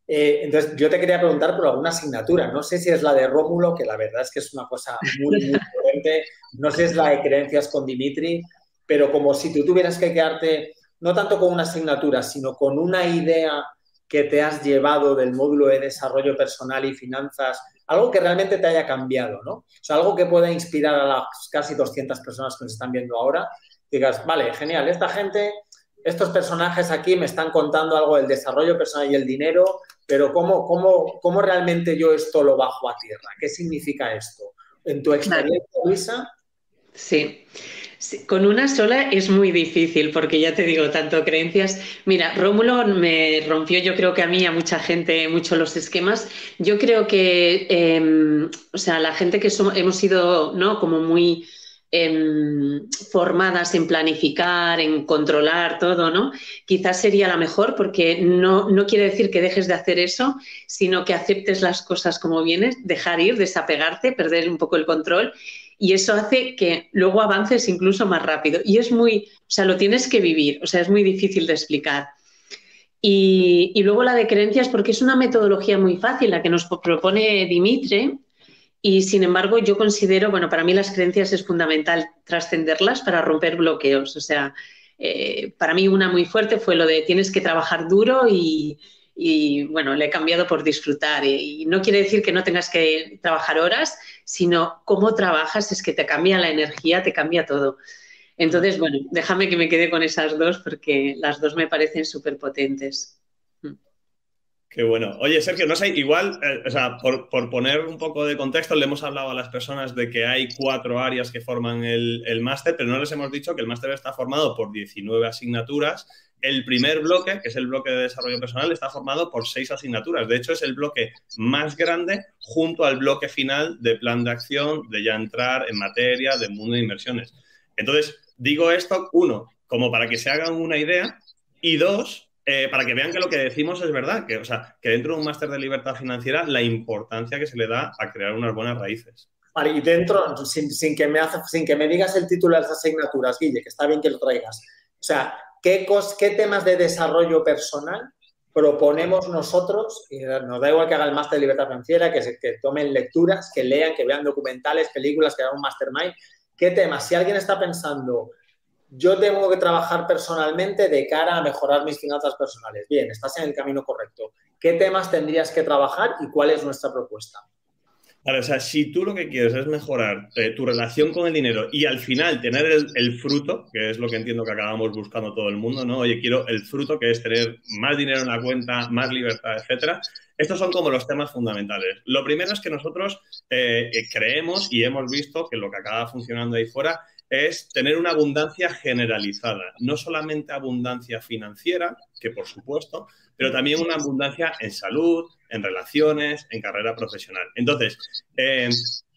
Speaker 2: Eh, entonces, yo te quería preguntar por alguna asignatura. No sé si es la de Rómulo, que la verdad es que es una cosa muy, muy diferente. No sé si es la de creencias con Dimitri pero como si tú tuvieras que quedarte no tanto con una asignatura, sino con una idea que te has llevado del módulo de desarrollo personal y finanzas, algo que realmente te haya cambiado, ¿no? O sea, algo que pueda inspirar a las casi 200 personas que nos están viendo ahora, digas, vale, genial, esta gente, estos personajes aquí me están contando algo del desarrollo personal y el dinero, pero ¿cómo, cómo, cómo realmente yo esto lo bajo a tierra? ¿Qué significa esto? En tu experiencia, Luisa.
Speaker 4: Sí con una sola es muy difícil, porque ya te digo, tanto creencias. Mira, Rómulo me rompió, yo creo que a mí, a mucha gente, mucho los esquemas. Yo creo que, em, o sea, la gente que hemos sido, ¿no? Como muy em, formadas en planificar, en controlar todo, ¿no? Quizás sería la mejor, porque no, no quiere decir que dejes de hacer eso, sino que aceptes las cosas como vienes, dejar ir, desapegarte, perder un poco el control y eso hace que luego avances incluso más rápido. Y es muy, o sea, lo tienes que vivir, o sea, es muy difícil de explicar. Y, luego la de creencias, porque es una metodología muy fácil, la que nos propone Dimitri, y sin embargo yo considero, bueno, para mí las creencias es fundamental trascenderlas para romper bloqueos. O sea, eh, para mí una muy fuerte fue lo de tienes que trabajar duro y, y bueno, le he cambiado por disfrutar. Y, no quiere decir que no tengas que trabajar horas, sino cómo trabajas es que te cambia la energía, te cambia todo. Entonces, bueno, déjame que me quede con esas dos porque las dos me parecen súper potentes.
Speaker 3: Qué bueno. Oye, Sergio, no sé, igual, eh, o sea, por, poner un poco de contexto, le hemos hablado a las personas de que hay cuatro áreas que forman el, el máster, pero no les hemos dicho que el máster está formado por 19 asignaturas el primer bloque, que es el bloque de desarrollo personal, está formado por seis asignaturas. De hecho, es el bloque más grande junto al bloque final de plan de acción, de ya entrar en materia de mundo de inversiones. Entonces, digo esto, uno, como para que se hagan una idea, y dos, eh, para que vean que lo que decimos es verdad, que, o sea, que dentro de un máster de libertad financiera, la importancia que se le da a crear unas buenas raíces.
Speaker 2: Vale, y dentro, sin, que me sin que me digas el título de las asignaturas, Guille, que está bien que lo traigas. O sea, ¿Qué, temas de desarrollo personal proponemos nosotros? Y nos da igual que haga el máster de libertad financiera, que, que tomen lecturas, que lean, que vean documentales, películas, que hagan un mastermind. ¿Qué temas? Si alguien está pensando, yo tengo que trabajar personalmente de cara a mejorar mis finanzas personales. Bien, estás en el camino correcto. ¿Qué temas tendrías que trabajar y cuál es nuestra propuesta?
Speaker 3: Vale, o sea, si tú lo que quieres es mejorar eh, tu relación con el dinero y al final tener el, fruto, que es lo que entiendo que acabamos buscando todo el mundo, ¿no? Oye, quiero el fruto, que es tener más dinero en la cuenta, más libertad, etcétera. Estos son como los temas fundamentales. Lo primero es que nosotros eh, eh, creemos y hemos visto que lo que acaba funcionando ahí fuera es tener una abundancia generalizada, no solamente abundancia financiera, que por supuesto, pero también una abundancia en salud, en relaciones, en carrera profesional. Entonces, eh,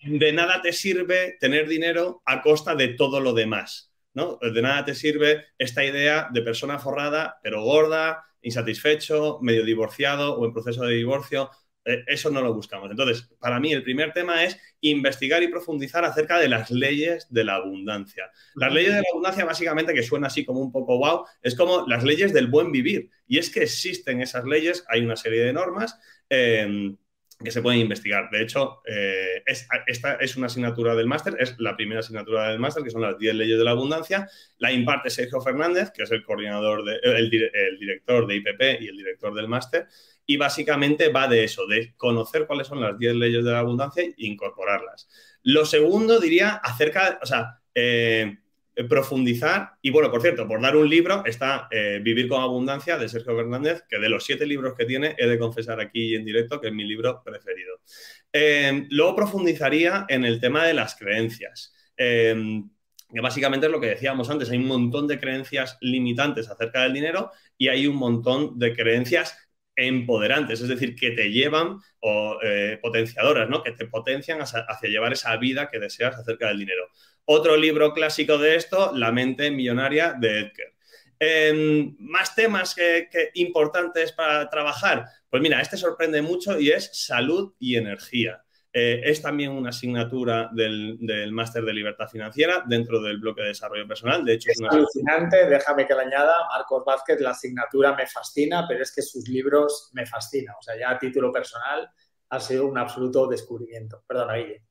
Speaker 3: de nada te sirve tener dinero a costa de todo lo demás. ¿no? De nada te sirve esta idea de persona forrada, pero gorda, insatisfecho, medio divorciado o en proceso de divorcio. Eh, eso no lo buscamos. Entonces, para mí el primer tema es investigar y profundizar acerca de las leyes de la abundancia. Las leyes de la abundancia, básicamente, que suena así como un poco wow, es como las leyes del buen vivir. Y es que existen esas leyes, hay una serie de normas. Em, que se pueden investigar. De hecho, eh, esta es una asignatura del máster, es la primera asignatura del máster, que son las 10 leyes de la abundancia. La imparte Sergio Fernández, que es el coordinador, de, el, el director de IPP y el director del máster y básicamente va de eso, de conocer cuáles son las 10 leyes de la abundancia e incorporarlas. Lo segundo diría acerca, o sea, eh, eh, profundizar. Y bueno, por cierto, por dar un libro, está eh, Vivir con Abundancia de Sergio Fernández, que de los siete libros que tiene, he de confesar aquí en directo que es mi libro preferido. luego profundizaría en el tema de las creencias que básicamente es lo que decíamos antes, hay un montón de creencias limitantes acerca del dinero y hay un montón de creencias empoderantes, es decir, que te llevan o eh, potenciadoras, ¿no? Que te potencian hacia, llevar esa vida que deseas acerca del dinero. Otro libro clásico de esto, La mente millonaria de Edgar. Em, más temas que, importantes para trabajar. Pues mira, este sorprende mucho y es salud y energía. Eh, es también una asignatura del, máster de libertad financiera dentro del bloque de desarrollo personal. De hecho,
Speaker 2: es, alucinante, déjame que le añada, Marcos Vázquez, la asignatura me fascina, pero es que sus libros me fascinan. O sea, ya a título personal ha sido un absoluto descubrimiento. Perdona, Guille.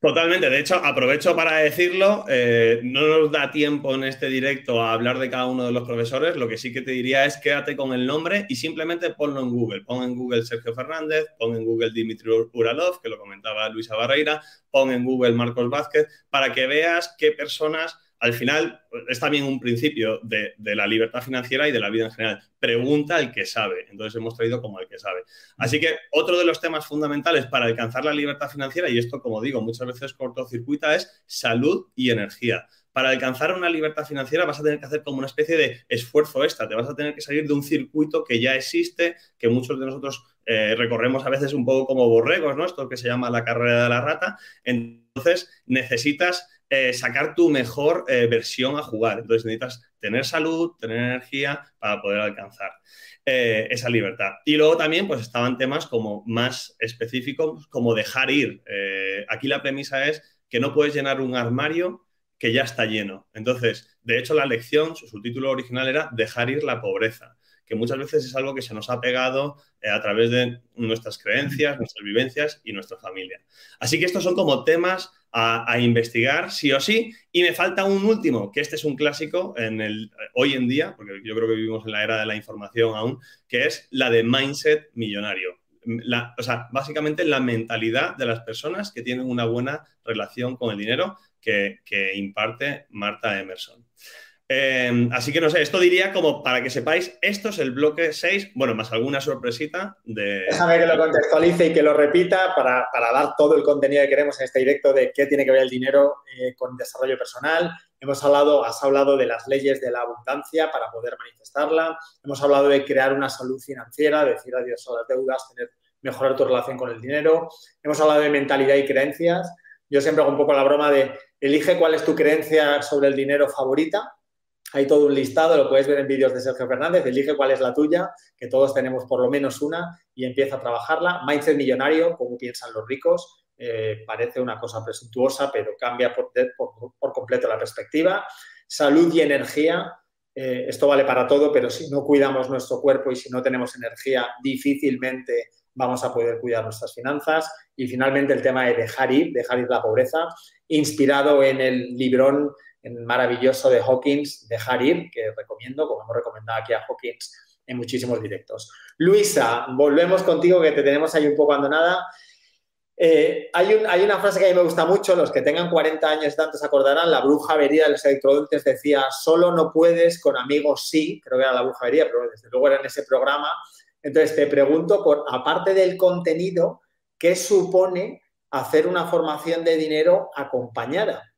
Speaker 3: Totalmente. De hecho, aprovecho para decirlo, eh, no nos da tiempo en este directo a hablar de cada uno de los profesores. Lo que sí que te diría es quédate con el nombre y simplemente ponlo en Google. Pon en Google Sergio Fernández, pon en Google Dimitri Uralov, que lo comentaba Luisa Barreira, pon en Google Marcos Vázquez, para que veas qué personas al final es también un principio de, la libertad financiera y de la vida en general. Pregunta al que sabe. Entonces hemos traído como al que sabe. Así que otro de los temas fundamentales para alcanzar la libertad financiera, y esto como digo muchas veces cortocircuita, es salud y energía. Para alcanzar una libertad financiera vas a tener que hacer como una especie de esfuerzo extra, te vas a tener que salir de un circuito que ya existe, que muchos de nosotros eh, recorremos a veces un poco como borregos, ¿no? Esto que se llama la carrera de la rata. Entonces necesitas eh, sacar tu mejor eh, versión a jugar. Entonces necesitas tener salud, tener energía para poder alcanzar eh, esa libertad. Y luego también pues estaban temas como más específicos, como dejar ir. aquí la premisa es que no puedes llenar un armario que ya está lleno. Entonces, de hecho, la lección, su subtítulo original era dejar ir la pobreza que muchas veces es algo que se nos ha pegado a través de nuestras creencias, nuestras vivencias y nuestra familia. Así que estos son como temas a, investigar sí o sí. Y me falta un último, que este es un clásico en el, hoy en día, porque yo creo que vivimos en la era de la información aún, que es la de mindset millonario. o sea, básicamente la mentalidad de las personas que tienen una buena relación con el dinero que imparte Marta Emerson. Em, así que no sé, esto diría como para que sepáis, esto es el bloque 6, bueno, más alguna sorpresita de...
Speaker 2: Déjame que lo contextualice y que lo repita para, dar todo el contenido que queremos en este directo de qué tiene que ver el dinero eh, con desarrollo personal. Hemos hablado, has hablado de las leyes de la abundancia para poder manifestarla. Hemos hablado de crear una salud financiera, decir adiós a las deudas, tener, mejorar tu relación con el dinero. Hemos hablado de mentalidad y creencias. Yo siempre hago un poco la broma de elige cuál es tu creencia sobre el dinero favorita hay todo un listado, lo puedes ver en vídeos de Sergio Fernández, elige cuál es la tuya, que todos tenemos por lo menos una y empieza a trabajarla. Mindset millonario, como piensan los ricos, eh, parece una cosa presuntuosa, pero cambia por, completo la perspectiva. Salud y energía, eh, esto vale para todo, pero si no cuidamos nuestro cuerpo y si no tenemos energía, difícilmente vamos a poder cuidar nuestras finanzas. Y finalmente el tema de dejar ir, dejar ir la pobreza, inspirado en el librón maravilloso de Hawkins, Dejar ir, que recomiendo, como hemos recomendado aquí a Hawkins en muchísimos directos. Luisa, volvemos contigo, que te tenemos ahí un poco abandonada. Eh, hay, hay, una frase que a mí me gusta mucho, los que tengan 40 años y tanto se acordarán, la bruja vería de los electrodontes decía, solo no puedes, con amigos sí, creo que era la bruja vería, pero desde luego era en ese programa. Entonces te pregunto, por, aparte del contenido, ¿qué supone hacer una formación de dinero acompañada?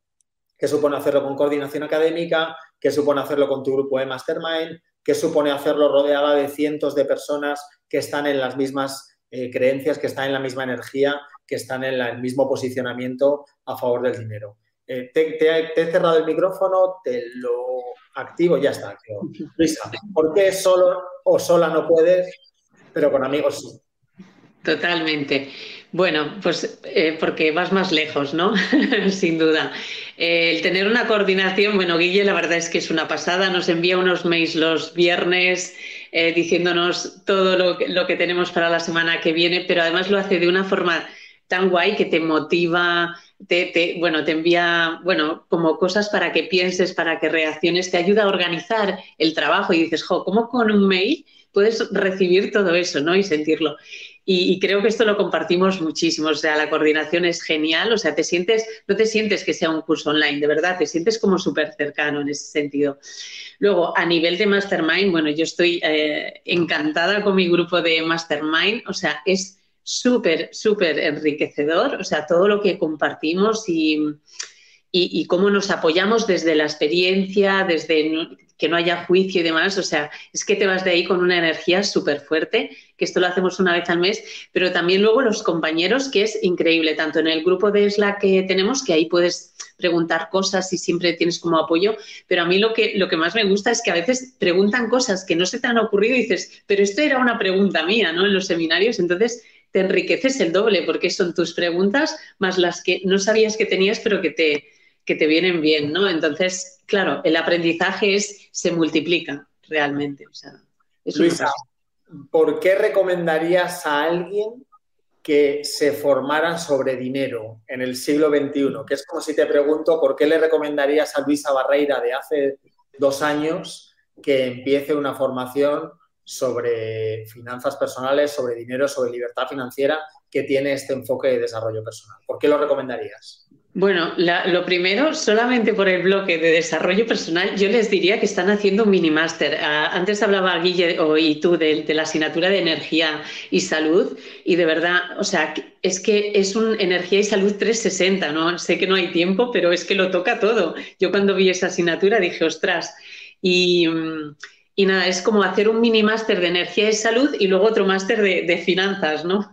Speaker 2: Qué supone hacerlo con coordinación académica, qué supone hacerlo con tu grupo de mastermind, qué supone hacerlo rodeada de cientos de personas que están en las mismas eh, creencias, que están en la misma energía, que están en el mismo posicionamiento a favor del dinero. Eh, te, he cerrado el micrófono, te lo activo, ya está. Luisa, ¿por qué solo o sola no puedes, pero con amigos sí?
Speaker 4: Totalmente. Bueno, pues eh, porque vas más lejos, ¿no? Sin duda. Eh, el tener una coordinación, bueno, Guille, la verdad es que es una pasada. Nos envía unos mails los viernes eh, diciéndonos todo lo que, tenemos para la semana que viene, pero además lo hace de una forma tan guay que te motiva, te, bueno, te envía, bueno, como cosas para que pienses, para que reacciones, te ayuda a organizar el trabajo y dices, jo, ¿cómo con un mail puedes recibir todo eso, ¿no? Y sentirlo. Y, creo que esto lo compartimos muchísimo. O sea, la coordinación es genial. O sea, te sientes, no te sientes que sea un curso online, de verdad, te sientes como súper cercano en ese sentido. Luego, a nivel de Mastermind, bueno, yo estoy eh, encantada con mi grupo de Mastermind. O sea, es súper, súper enriquecedor. O sea, todo lo que compartimos y, y, cómo nos apoyamos desde la experiencia, desde que no haya juicio y demás. O sea, es que te vas de ahí con una energía súper fuerte, que esto lo hacemos una vez al mes, pero también luego los compañeros, que es increíble, tanto en el grupo de Slack que tenemos, que ahí puedes preguntar cosas y siempre tienes como apoyo, pero a mí lo que, lo que más me gusta es que a veces preguntan cosas que no se te han ocurrido y dices, pero esto era una pregunta mía, ¿no? En los seminarios, entonces te enriqueces el doble porque son tus preguntas más las que no sabías que tenías, pero que te, que te vienen bien, ¿no? Entonces, claro, el aprendizaje es, se multiplica realmente. O sea,
Speaker 2: Luisa, ¿por qué recomendarías a alguien que se formaran sobre dinero en el siglo XXI? Que es como si te pregunto, ¿por qué le recomendarías a Luisa Barreira de hace dos años que empiece una formación sobre finanzas personales, sobre dinero, sobre libertad financiera que tiene este enfoque de desarrollo personal? ¿Por qué lo recomendarías?
Speaker 4: Bueno, lo primero, solamente por el bloque de desarrollo personal, yo les diría que están haciendo un mini máster. Ah, antes hablaba Guille y tú de, la asignatura de energía y salud y de verdad, o sea, es que es un energía y salud 360, ¿no? Sé que no hay tiempo, pero es que lo toca todo. Yo cuando vi esa asignatura dije, ostras, y... Mm, y nada, es como hacer un mini máster de energía y salud y luego otro máster de, finanzas, ¿no?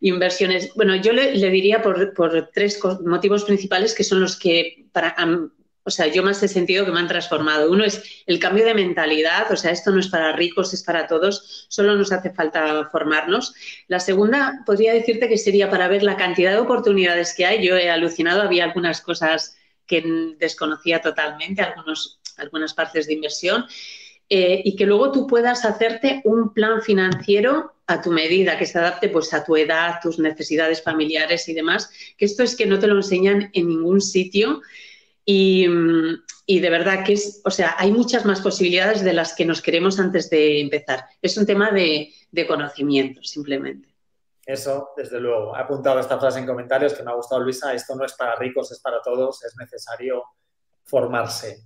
Speaker 4: Inversiones. Bueno, yo le, diría por, tres motivos principales que son los que para, o sea, yo más he sentido que me han transformado. Uno es el cambio de mentalidad, o sea, esto no es para ricos, es para todos, solo nos hace falta formarnos. La segunda, podría decirte que sería para ver la cantidad de oportunidades que hay. Yo he alucinado, había algunas cosas que desconocía totalmente, algunos, algunas partes de inversión. Eh, y que luego tú puedas hacerte un plan financiero a tu medida, que se adapte pues a tu edad, tus necesidades familiares y demás, que esto es que no te lo enseñan en ningún sitio y, de verdad que es, o sea, hay muchas más posibilidades de las que nos queremos antes de empezar. Es un tema de, de conocimiento, simplemente.
Speaker 2: Eso, desde luego. He apuntado esta frase en comentarios que me ha gustado, Luisa. Esto no es para ricos, es para todos. Es necesario formarse.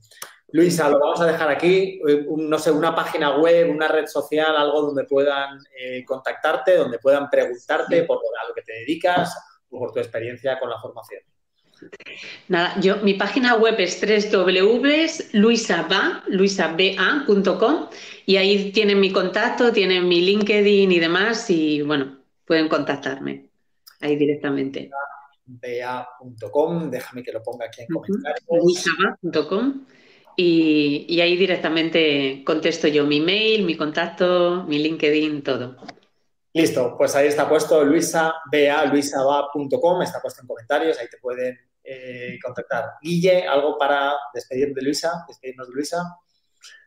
Speaker 2: Luisa, lo vamos a dejar aquí. Eh, no sé, una página web, una red social, algo donde puedan eh, contactarte, donde puedan preguntarte por a lo que te dedicas o por tu experiencia con la formación.
Speaker 4: Nada, yo, mi página web es www.luisaba.com y ahí tienen mi contacto, tienen mi LinkedIn y demás y bueno, pueden contactarme ahí directamente.
Speaker 2: ba.com, déjame que lo ponga aquí en comentarios.
Speaker 4: luisaba.com y, ahí directamente contesto yo mi mail, mi contacto, mi LinkedIn, todo.
Speaker 2: Listo, pues ahí está puesto luisa, luisaba.com, está puesto en comentarios, ahí te pueden eh, contactar. Guille, ¿algo para despedir de Luisa? ¿Despedirnos de Luisa?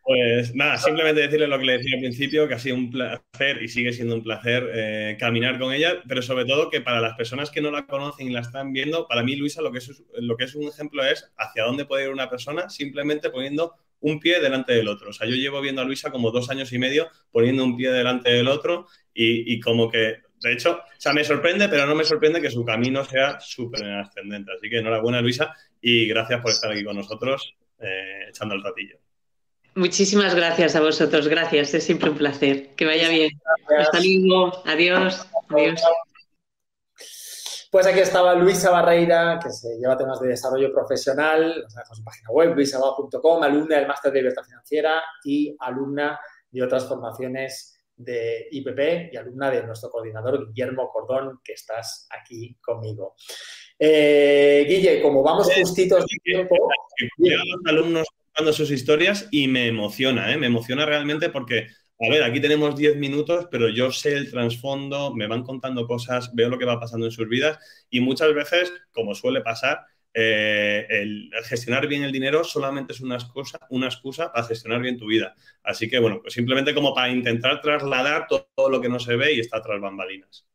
Speaker 3: Pues nada, simplemente decirle lo que le decía al principio, que ha sido un placer y sigue siendo un placer eh, caminar con ella, pero sobre todo que para las personas que no la conocen y la están viendo, para mí Luisa lo que es, lo que es un ejemplo es hacia dónde puede ir una persona simplemente poniendo un pie delante del otro. O sea, yo llevo viendo a Luisa como dos años y medio poniendo un pie delante del otro y, como que, de hecho, o sea, me sorprende, pero no me sorprende que su camino sea súper ascendente. Así que enhorabuena Luisa y gracias por estar aquí con nosotros eh, echando el ratillo.
Speaker 4: Muchísimas gracias a vosotros, gracias, es siempre un placer. Que vaya bien. Hasta luego, adiós. adiós.
Speaker 2: Pues aquí estaba Luisa Barreira, que se lleva temas de desarrollo profesional, nos su página web, luisaba.com, alumna del Máster de Libertad Financiera y alumna de otras formaciones de IPP y alumna de nuestro coordinador Guillermo Cordón, que estás aquí conmigo. Eh, Guille, como vamos justitos de tiempo...
Speaker 3: Alumnos sus historias y me emociona, ¿eh? me emociona realmente porque, a ver, aquí tenemos 10 minutos, pero yo sé el trasfondo, me van contando cosas, veo lo que va pasando en sus vidas y muchas veces, como suele pasar, eh, el, gestionar bien el dinero solamente es una excusa, una excusa para gestionar bien tu vida. Así que, bueno, pues simplemente como para intentar trasladar todo, todo lo que no se ve y está tras bambalinas.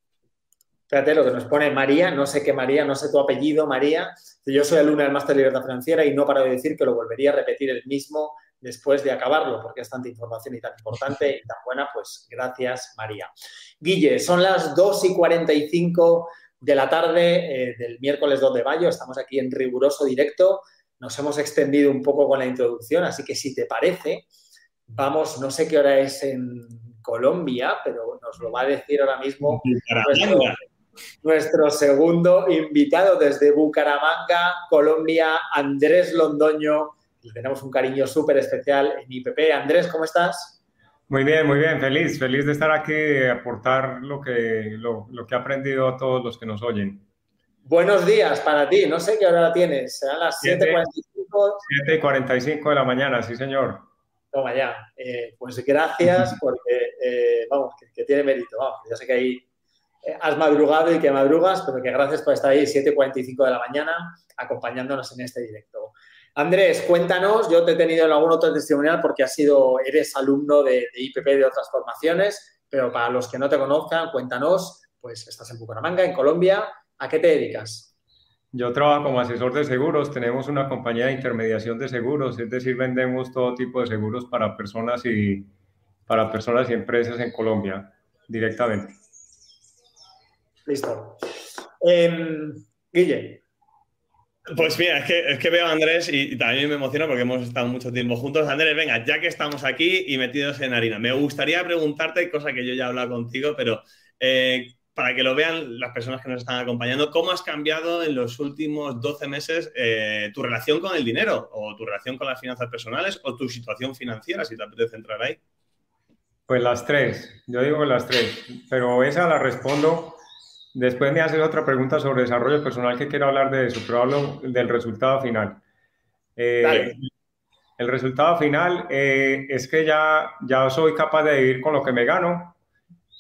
Speaker 2: Fíjate lo que nos pone María, no sé qué María, no sé tu apellido, María. Yo soy alumna del Máster de Libertad Financiera y no paro de decir que lo volvería a repetir el mismo después de acabarlo, porque es tanta información y tan importante y tan buena, pues gracias María. Guille, son las 2 y 45 de la tarde eh, del miércoles 2 de mayo, estamos aquí en riguroso directo, nos hemos extendido un poco con la introducción, así que si te parece, vamos, no sé qué hora es en Colombia, pero nos lo va a decir ahora mismo nuestro, nuestro segundo invitado desde Bucaramanga, Colombia, Andrés Londoño le tenemos un cariño súper especial en IPP. Andrés, ¿cómo estás?
Speaker 5: Muy bien, muy bien, feliz, feliz de estar aquí y aportar lo que, lo, que he aprendido a todos los que nos oyen.
Speaker 2: Buenos días para ti, no sé qué hora tienes, serán las 7.45.
Speaker 5: 7.45 de la mañana, sí señor.
Speaker 2: Toma ya, eh, pues gracias porque, eh, vamos, que, tiene mérito, vamos, ya sé que ahí has madrugado y que madrugas, pero que gracias por estar ahí 7.45 de la mañana acompañándonos en este directo. Andrés, cuéntanos, yo te he tenido en algún otro testimonial porque has sido, eres alumno de, IPP de otras formaciones, pero para los que no te conozcan, cuéntanos, pues estás en Bucaramanga, en Colombia, ¿a qué te dedicas?
Speaker 5: Yo trabajo como asesor de seguros, tenemos una compañía de intermediación de seguros, es decir, vendemos todo tipo de seguros para personas y, para personas y empresas en Colombia directamente.
Speaker 2: Listo. Eh, Guille,
Speaker 3: pues mira, es que, veo a Andrés y, también me emociona porque hemos estado mucho tiempo juntos. Andrés, venga, ya que estamos aquí y metidos en harina, me gustaría preguntarte, cosa que yo ya he hablado contigo, pero eh, para que lo vean las personas que nos están acompañando, ¿cómo has cambiado en los últimos 12 meses eh, tu relación con el dinero o tu relación con las finanzas personales o tu situación financiera, si te apetece entrar ahí?
Speaker 5: Pues las tres, yo digo las tres, pero esa la respondo Después me haces otra pregunta sobre desarrollo personal que quiero hablar de eso, pero hablo del resultado final. Eh, el resultado final eh, es que ya, ya soy capaz de vivir con lo que me gano.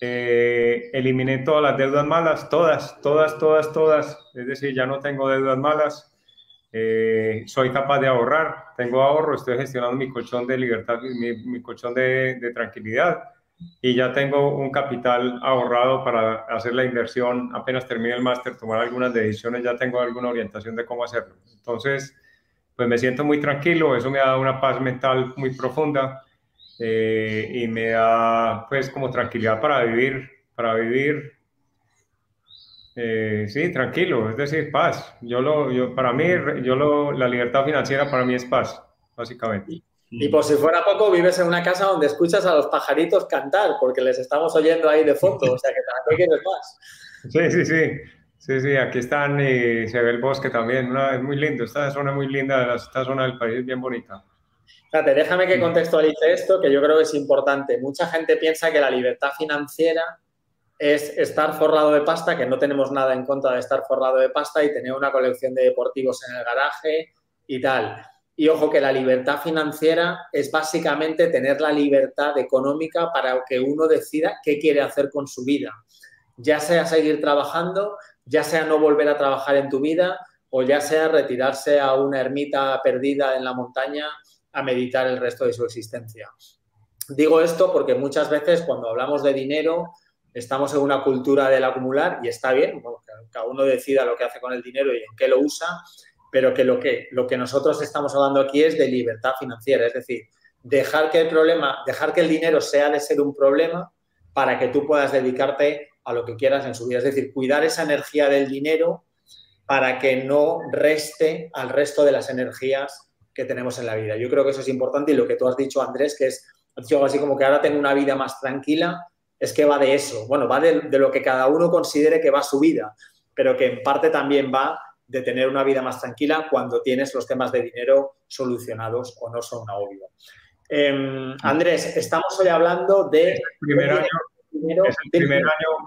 Speaker 5: Eh, eliminé todas las deudas malas, todas, todas, todas, todas. Es decir, ya no tengo deudas malas. soy capaz de ahorrar, tengo ahorro, estoy gestionando mi colchón de libertad, mi, colchón de, de tranquilidad y ya tengo un capital ahorrado para hacer la inversión. Apenas termine el máster, tomar algunas decisiones, ya tengo alguna orientación de cómo hacerlo. Entonces, pues me siento muy tranquilo, eso me da una paz mental muy profunda eh, y me da pues como tranquilidad para vivir, para vivir, eh, sí, tranquilo, es decir, paz. Yo lo, yo, para mí, yo lo, la libertad financiera para mí es paz, básicamente.
Speaker 2: Y por si fuera poco, vives en una casa donde escuchas a los pajaritos cantar, porque les estamos oyendo ahí de fondo, o sea que ¿para qué quieres más?
Speaker 5: Sí, sí, sí. Sí, sí, aquí están y se ve el bosque también. es muy lindo, esta zona muy linda, esta zona del país es bien bonita.
Speaker 2: Fíjate, déjame que contextualice esto, que yo creo que es importante. Mucha gente piensa que la libertad financiera es estar forrado de pasta, que no tenemos nada en contra de estar forrado de pasta y tener una colección de deportivos en el garaje y tal. Y ojo que la libertad financiera es básicamente tener la libertad económica para que uno decida qué quiere hacer con su vida. Ya sea seguir trabajando, ya sea no volver a trabajar en tu vida o ya sea retirarse a una ermita perdida en la montaña a meditar el resto de su existencia. Digo esto porque muchas veces cuando hablamos de dinero estamos en una cultura del acumular y está bien, que cada uno decida lo que hace con el dinero y en qué lo usa, pero que lo, que lo que nosotros estamos hablando aquí es de libertad financiera, es decir, dejar que el problema, dejar que el dinero sea de ser un problema para que tú puedas dedicarte a lo que quieras en su vida, es decir, cuidar esa energía del dinero para que no reste al resto de las energías que tenemos en la vida. Yo creo que eso es importante y lo que tú has dicho, Andrés, que es algo así como que ahora tengo una vida más tranquila, es que va de eso, bueno, va de, de lo que cada uno considere que va su vida, pero que en parte también va de tener una vida más tranquila cuando tienes los temas de dinero solucionados o no son obvio. Em, Andrés, estamos hoy hablando de...
Speaker 5: Es el, primer año,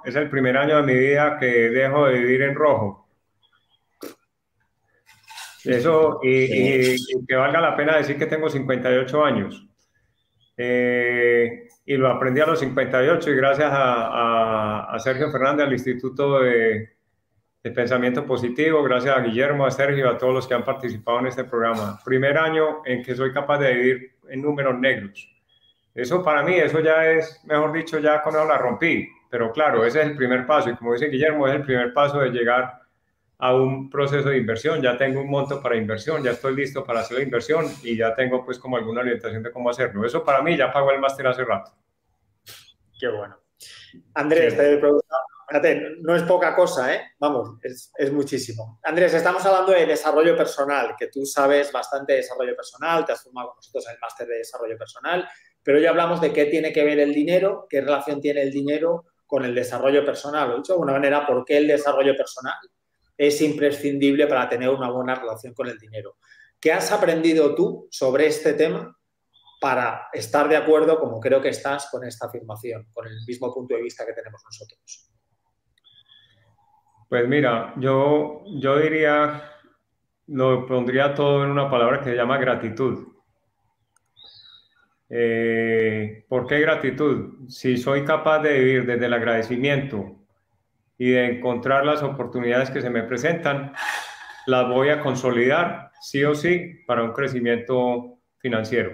Speaker 5: es, el primer año, de mi vida que dejo de vivir en rojo. Eso, y, que valga la pena decir que tengo 58 años. Eh, y lo aprendí a los 58 y gracias a Sergio Fernández, al Instituto de, de pensamiento positivo, gracias a Guillermo, a Sergio, a todos los que han participado en este programa. Primer año en que soy capaz de vivir en números negros. Eso para mí, eso ya es, mejor dicho, ya con eso la rompí. Pero claro, ese es el primer paso. Y como dice Guillermo, es el primer paso de llegar a un proceso de inversión, ya tengo un monto para inversión, ya estoy listo para hacer la inversión y ya tengo pues como alguna orientación de cómo hacerlo. Eso para mí ya pagó el máster hace rato.
Speaker 2: Qué bueno. Andrés, te espérate, no es poca cosa, ¿eh? Vamos, es, muchísimo. Andrés, estamos hablando de desarrollo personal, que tú sabes bastante de desarrollo personal, te has formado con nosotros en el máster de desarrollo personal, pero hoy hablamos de qué tiene que ver el dinero, qué relación tiene el dinero con el desarrollo personal. He dicho de alguna manera, ¿por qué el desarrollo personal es imprescindible para tener una buena relación con el dinero. ¿Qué has aprendido tú sobre este tema para estar de acuerdo, como creo que estás, con esta afirmación, con el mismo punto de vista que tenemos nosotros?
Speaker 5: Pues mira, yo, yo diría, lo pondría todo en una palabra que se llama gratitud. Eh, ¿Por qué gratitud? Si soy capaz de vivir desde el agradecimiento y de encontrar las oportunidades que se me presentan, las voy a consolidar sí o sí para un crecimiento financiero,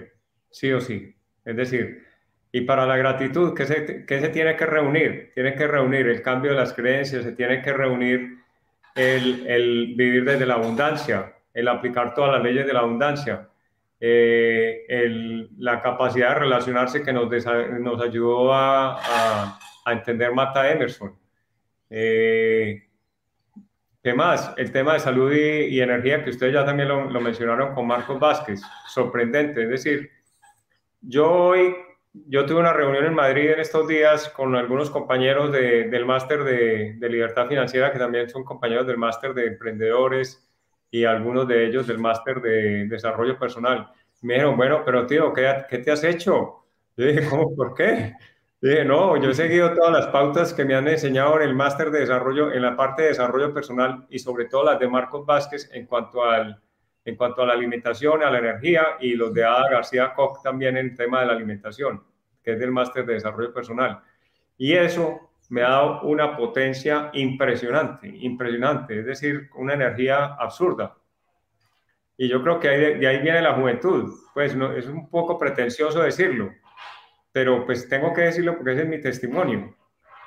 Speaker 5: sí o sí. Es decir, y para la gratitud, ¿qué se, qué se tiene que reunir? Tiene que reunir el cambio de las creencias, se tiene que reunir el, el vivir desde la abundancia, el aplicar todas las leyes de la abundancia, eh, el, la capacidad de relacionarse que nos, nos ayudó a, a, a entender Mata Emerson eh, ¿Qué más? El tema de salud y, energía, que ustedes ya también lo, mencionaron con Marcos Vázquez, sorprendente. Es decir, yo hoy, yo tuve una reunión en Madrid en estos días con algunos compañeros del máster de, libertad financiera, que también son compañeros del máster de emprendedores y algunos de ellos del máster de desarrollo personal. Me dijeron, bueno, pero tío, ¿qué, te has hecho? Yo dije, ¿cómo? ¿Por qué? Dije, no, yo he seguido todas las pautas que me han enseñado en el máster de desarrollo, en la parte de desarrollo personal y sobre todo las de Marcos Vázquez en cuanto, al, en cuanto a la alimentación, a la energía y los de Ada García Koch también en el tema de la alimentación, que es del máster de desarrollo personal. Y eso me ha dado una potencia impresionante, impresionante, es decir, una energía absurda. Y yo creo que de ahí viene la juventud. Pues no, es un poco pretencioso decirlo, pero pues tengo que decirlo porque ese es mi testimonio.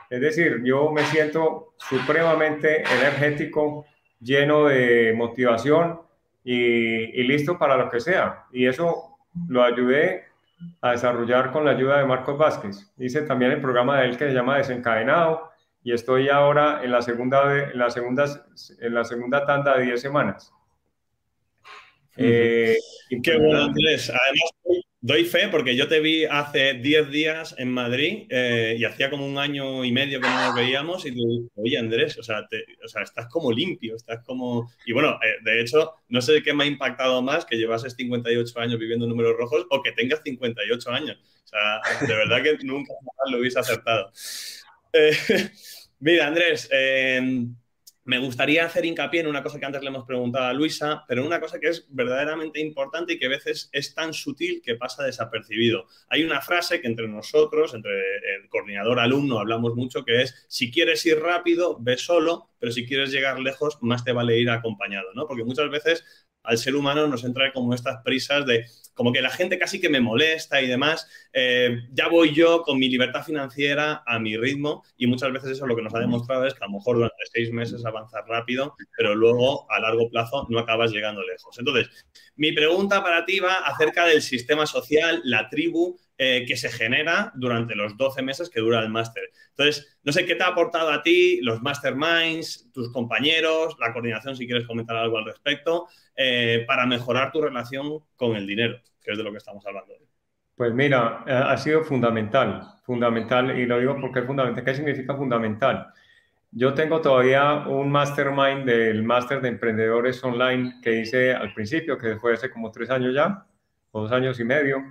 Speaker 5: Es decir, yo me siento supremamente energético, lleno de motivación y, listo para lo que sea. Y eso lo ayudé a desarrollar con la ayuda de Marcos Vázquez. Hice también el programa de él que se llama Desencadenado y estoy ahora en la segunda, en la segunda, en la segunda tanda de 10 semanas.
Speaker 3: Eh, Qué bueno, Andrés. Además, Doy fe porque yo te vi hace 10 días en Madrid eh, y hacía como un año y medio que no nos veíamos y te dije, oye Andrés, o sea, o sea, estás como limpio, estás como... Y bueno, eh, de hecho, no sé qué me ha impactado más, que llevases 58 años viviendo números rojos o que tengas 58 años. O sea, de verdad que nunca lo hubiese acertado. Eh, mira, Andrés, me gustaría hacer hincapié en una cosa que antes le hemos preguntado a Luisa, pero una cosa que es verdaderamente importante y que a veces es tan sutil que pasa desapercibido. Hay una frase que entre nosotros, entre el coordinador alumno, hablamos mucho, que es, si quieres ir rápido, ve solo, pero si quieres llegar lejos, más te vale ir acompañado, ¿no? Porque muchas veces al ser humano nos entra como estas prisas de como que la gente casi que me molesta y demás, eh, ya voy yo con mi libertad financiera a mi ritmo y muchas veces eso lo que nos ha demostrado es que a lo mejor durante seis meses avanzas rápido, pero luego a largo plazo no acabas llegando lejos. Entonces, mi pregunta para ti va acerca del sistema social, la tribu, eh, que se genera durante los 12 meses que dura el máster. Entonces, no sé qué te ha aportado a ti, los masterminds, tus compañeros, la coordinación, si quieres comentar algo al respecto, eh, para mejorar tu relación con el dinero, que es de lo que estamos hablando hoy.
Speaker 5: Pues mira, eh, ha sido fundamental, fundamental, y lo digo porque es fundamental. ¿Qué significa fundamental? Yo tengo todavía un mastermind del máster de emprendedores online que hice al principio, que fue hace como tres años ya, o dos años y medio,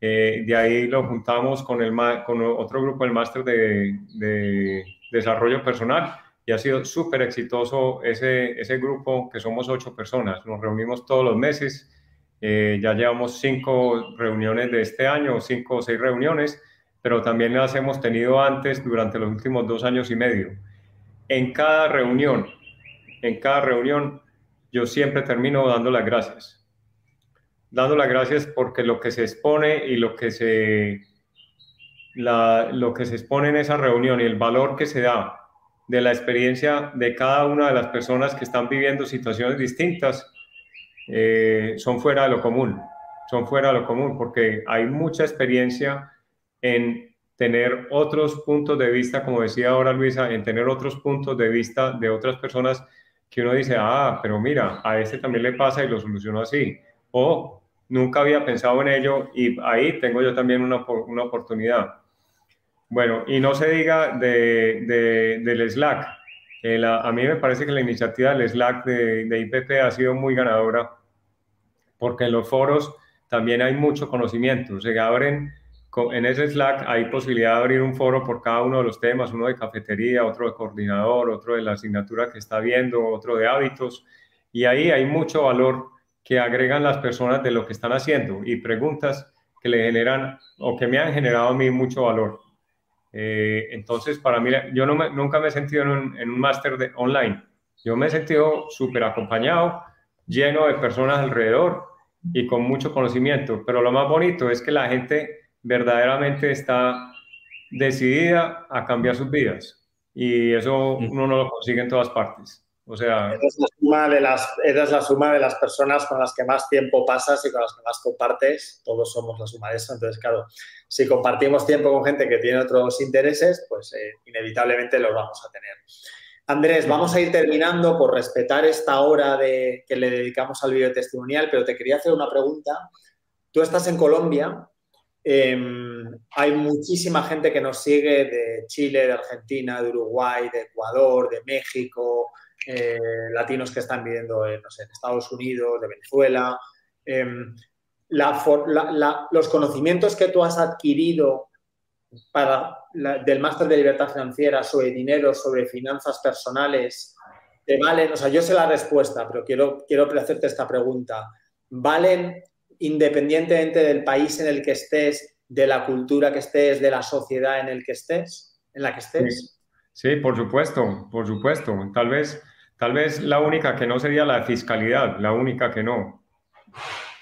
Speaker 5: eh, de ahí lo juntamos con, otro grupo, el máster de, de, desarrollo personal, y ha sido súper exitoso ese, ese grupo, que somos ocho personas. Nos reunimos todos los meses, eh, ya llevamos cinco reuniones de este año, cinco o seis reuniones, pero también las hemos tenido antes durante los últimos dos años y medio. En cada reunión, en cada reunión, yo siempre termino dando las gracias dando las gracias porque lo que se expone y lo que se, lo que se expone en esa reunión y el valor que se da de la experiencia de cada una de las personas que están viviendo situaciones distintas eh, son fuera de lo común, son fuera de lo común porque hay mucha experiencia en tener otros puntos de vista, como decía ahora Luisa, en tener otros puntos de vista de otras personas que uno dice, ah, pero mira, a este también le pasa y lo solucionó así. O nunca había pensado en ello y ahí tengo yo también una, una oportunidad. Bueno, y no se diga de, del Slack. a mí me parece que la iniciativa del Slack de, de IPP ha sido muy ganadora porque en los foros también hay mucho conocimiento. Se abren, en ese Slack hay posibilidad de abrir un foro por cada uno de los temas, uno de cafetería, otro de coordinador, otro de la asignatura que está viendo, otro de hábitos. Y ahí hay mucho valor que agregan las personas de lo que están haciendo y preguntas que le generan o que me han generado a mí mucho valor. Eh, entonces, para mí, yo no nunca me he sentido en un, en un máster online. Yo me he sentido súper acompañado, lleno de personas alrededor y con mucho conocimiento. Pero lo más bonito es que la gente verdaderamente está decidida a cambiar sus vidas. Y eso uno no lo consigue en todas partes. O sea...
Speaker 2: es la suma de las, es la suma de las personas con las que más tiempo pasas y con las que más compartes. Todos somos la suma de eso. Entonces, claro, si compartimos tiempo con gente que tiene otros intereses, pues eh, inevitablemente los vamos a tener. Andrés, vamos a ir terminando por respetar esta hora de, que le dedicamos al video testimonial, pero te quería hacer una pregunta. Tú estás en Colombia, em, hay muchísima gente que nos sigue de Chile, de Argentina, de Uruguay, de Ecuador, de México, eh, latinos que están viviendo en, Estados Unidos, de Venezuela. Em, los conocimientos que tú has adquirido del máster de libertad financiera sobre dinero, sobre finanzas personales, ¿te valen? O sea, yo sé la respuesta, pero quiero, quiero hacerte esta pregunta. ¿Valen independientemente del país en el que estés, de la cultura que estés, de la sociedad en el que estés, en la que estés?
Speaker 5: Sí, por supuesto, por supuesto. Tal vez, tal vez la única que no sería la fiscalidad, la única que no.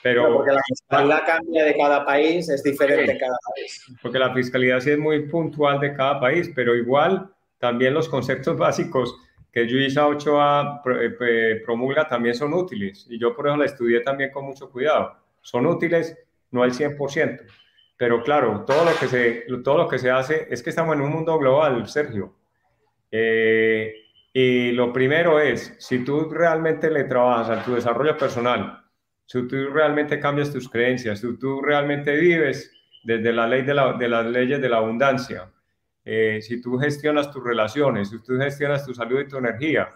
Speaker 2: Pero, porque la fiscalidad cambia de cada país, es diferente en cada país.
Speaker 5: Porque la fiscalidad sí es muy puntual de cada país, pero igual también los conceptos básicos que Luisa Ochoa eh, promulga también son útiles. Y yo por eso la estudié también con mucho cuidado. Son útiles, no al 100%. Pero claro, todo lo que se, todo lo que se hace es que estamos en un mundo global, Sergio. Eh, y lo primero es, si tú realmente le trabajas a tu desarrollo personal, si tú realmente cambias tus creencias, si tú realmente vives desde la ley de, las leyes de la abundancia, eh, si tú gestionas tus relaciones, si tú gestionas tu salud y tu energía,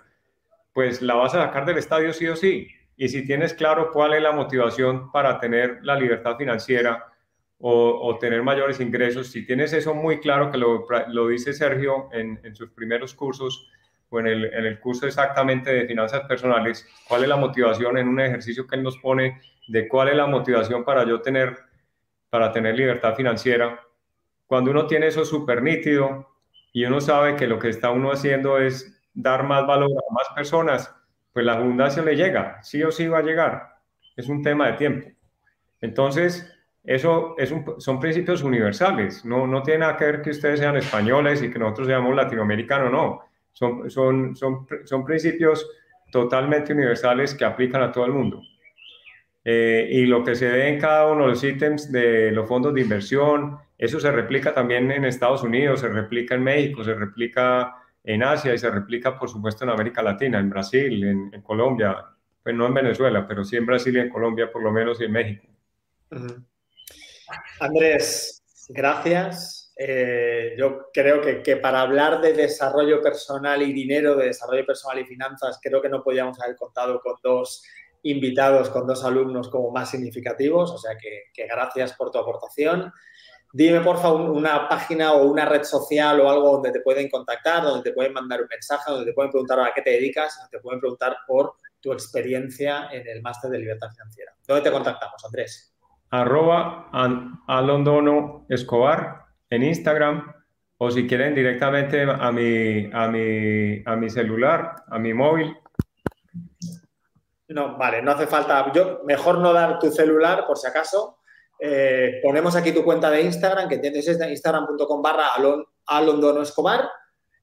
Speaker 5: pues la vas a sacar del estadio sí o sí. Y si tienes claro cuál es la motivación para tener la libertad financiera o, tener mayores ingresos, si tienes eso muy claro, que lo, dice Sergio en sus primeros cursos, o en el, curso exactamente de finanzas personales, cuál es la motivación en un ejercicio que él nos pone de cuál es la motivación para yo tener, para tener libertad financiera. Cuando uno tiene eso súper nítido y uno sabe que lo que está uno haciendo es dar más valor a más personas, pues la abundancia le llega, sí o sí va a llegar. Es un tema de tiempo. Entonces, eso es son principios universales. No, no tiene nada que ver que ustedes sean españoles y que nosotros seamos latinoamericanos, no son, son, son, son principios totalmente universales que aplican a todo el mundo. Eh, y lo que se ve en cada uno de los ítems de los fondos de inversión, eso se replica también en Estados Unidos, se replica en México, se replica en Asia y se replica, por supuesto, en América Latina, en Brasil, en, Colombia, pues no en Venezuela, pero sí en Brasil y en Colombia, por lo menos, y en México.
Speaker 2: Andrés, gracias. Eh, yo creo que, para hablar de desarrollo personal y dinero, de desarrollo personal y finanzas, creo que no podíamos haber contado con dos invitados, con dos alumnos como más significativos, o sea que, gracias por tu aportación. Dime, por favor, una página o una red social o algo donde te pueden contactar, donde te pueden mandar un mensaje, donde te pueden preguntar a qué te dedicas, donde te pueden preguntar por tu experiencia en el máster de libertad financiera. ¿Dónde te contactamos, Andrés?
Speaker 5: Arroba Alondono Escobar en Instagram o si quieren directamente a mi, a mi, a mi celular, a mi móvil.
Speaker 2: No, vale, no hace falta. Yo, mejor no dar tu celular por si acaso. Eh, ponemos aquí tu cuenta de Instagram, que tienes es de instagram.com barra alondonoescobar.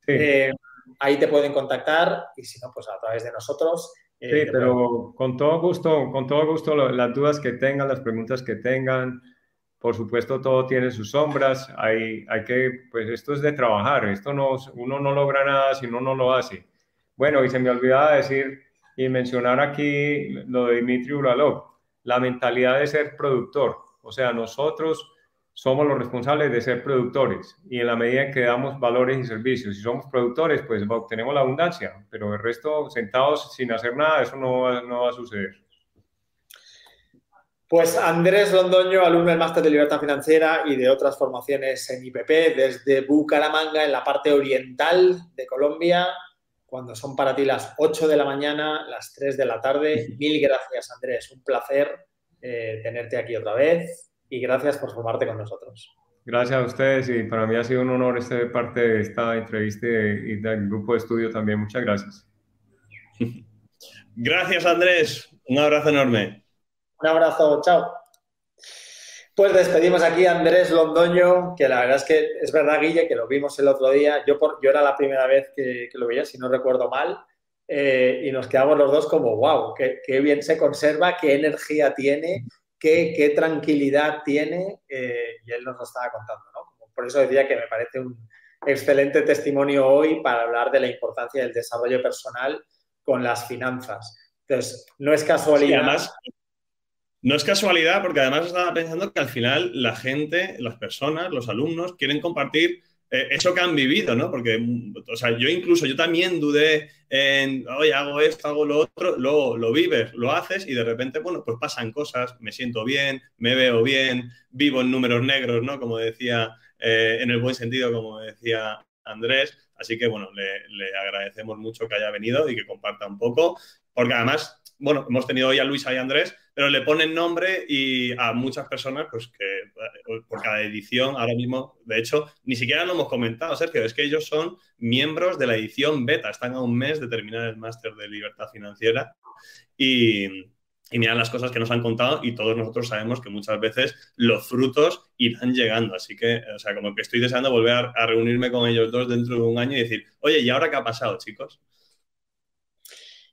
Speaker 2: Eh, ahí te pueden contactar y si no, pues a través de nosotros.
Speaker 5: Eh, sí, pero con todo gusto, con todo gusto las dudas que tengan, las preguntas que tengan, por supuesto todo tiene sus sombras, hay, hay que, pues esto es de trabajar, esto no, uno no logra nada si uno no lo hace. Bueno, y se me olvidaba decir y mencionar aquí lo de Dimitri Uralov, la mentalidad de ser productor, o sea, nosotros somos los responsables de ser productores. Y en la medida en que damos valores y servicios, si somos productores, pues obtenemos la abundancia, pero el resto sentados sin hacer nada, eso no no va a suceder.
Speaker 2: Pues Andrés Londoño, alumno del Máster de Libertad Financiera y de otras formaciones en IPP desde Bucaramanga, en la parte oriental de Colombia, cuando son para ti las 8 de la mañana, las 3 de la tarde. Mil gracias, Andrés. Un placer eh, tenerte aquí otra vez y gracias por formarte con nosotros.
Speaker 5: Gracias a ustedes y para mí ha sido un honor ser parte de esta entrevista y del grupo de estudio también. Muchas gracias.
Speaker 3: Gracias, Andrés. Un abrazo enorme.
Speaker 2: Un abrazo. Chao. Pues despedimos aquí a Andrés Londoño, que la verdad es que es verdad, Guille, que lo vimos el otro día. Yo, por, yo era la primera vez que, lo veía, si no recuerdo mal, eh, y nos quedamos los dos como, wow, qué, bien se conserva, qué energía tiene, qué, qué tranquilidad tiene, eh, y él nos lo estaba contando, ¿no? por eso decía que me parece un excelente testimonio hoy para hablar de la importancia del desarrollo personal con las finanzas. Entonces, no es casualidad.
Speaker 3: No es casualidad, porque además estaba pensando que al final la gente, las personas, los alumnos, quieren compartir eh, eso que han vivido, ¿no? Porque, o sea, yo incluso, yo también dudé en, oye, hago esto, hago lo otro, lo, lo vives, lo haces y de repente, bueno, pues pasan cosas, me siento bien, me veo bien, vivo en números negros, ¿no? Como decía, eh, en el buen sentido, como decía Andrés. Así que, bueno, le, le agradecemos mucho que haya venido y que comparta un poco, porque además bueno, hemos tenido hoy a Luisa y a Andrés, pero le ponen nombre y a muchas personas, pues que eh, por cada edición, ahora mismo, de hecho, ni siquiera lo hemos comentado, Sergio, es que ellos son miembros de la edición beta, están a un mes de terminar el máster de libertad financiera y, miran las cosas que nos han contado y todos nosotros sabemos que muchas veces los frutos irán llegando. Así que, o sea, como que estoy deseando volver a reunirme con ellos dos dentro de un año y decir, oye, ¿y ahora qué ha pasado, chicos?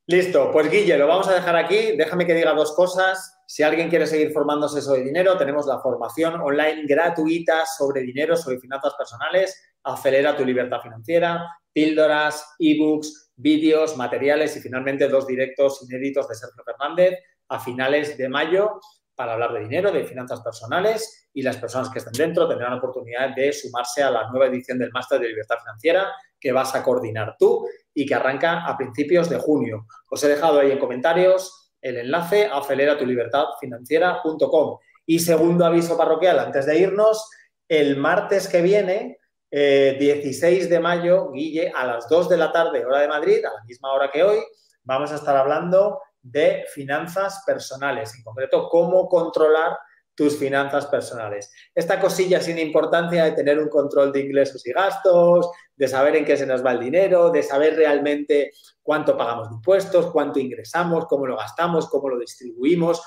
Speaker 2: Listo, pues Guille, lo vamos a dejar aquí. Déjame que diga dos cosas. Si alguien quiere seguir formándose sobre dinero, tenemos la formación online gratuita sobre dinero, sobre finanzas personales. Acelera tu libertad financiera, píldoras, ebooks, vídeos, materiales y finalmente dos directos inéditos de Sergio Fernández a finales de mayo para hablar de dinero, de finanzas personales y las personas que estén dentro tendrán la oportunidad de sumarse a la nueva edición del Máster de Libertad Financiera que vas a coordinar tú y que arranca a principios de junio. Os he dejado ahí en comentarios el enlace a aceleratulibertadfinanciera.com. Y segundo aviso parroquial, antes de irnos, el martes que viene, 16 eh, de mayo, Guille, a las 2 de la tarde, hora de Madrid, a la misma hora que hoy, vamos a estar hablando de finanzas personales, en concreto, cómo controlar tus finanzas personales. Esta cosilla sin importancia de tener un control de ingresos y gastos, de saber en qué se nos va el dinero, de saber realmente cuánto pagamos de impuestos, cuánto ingresamos, cómo lo gastamos, cómo lo distribuimos,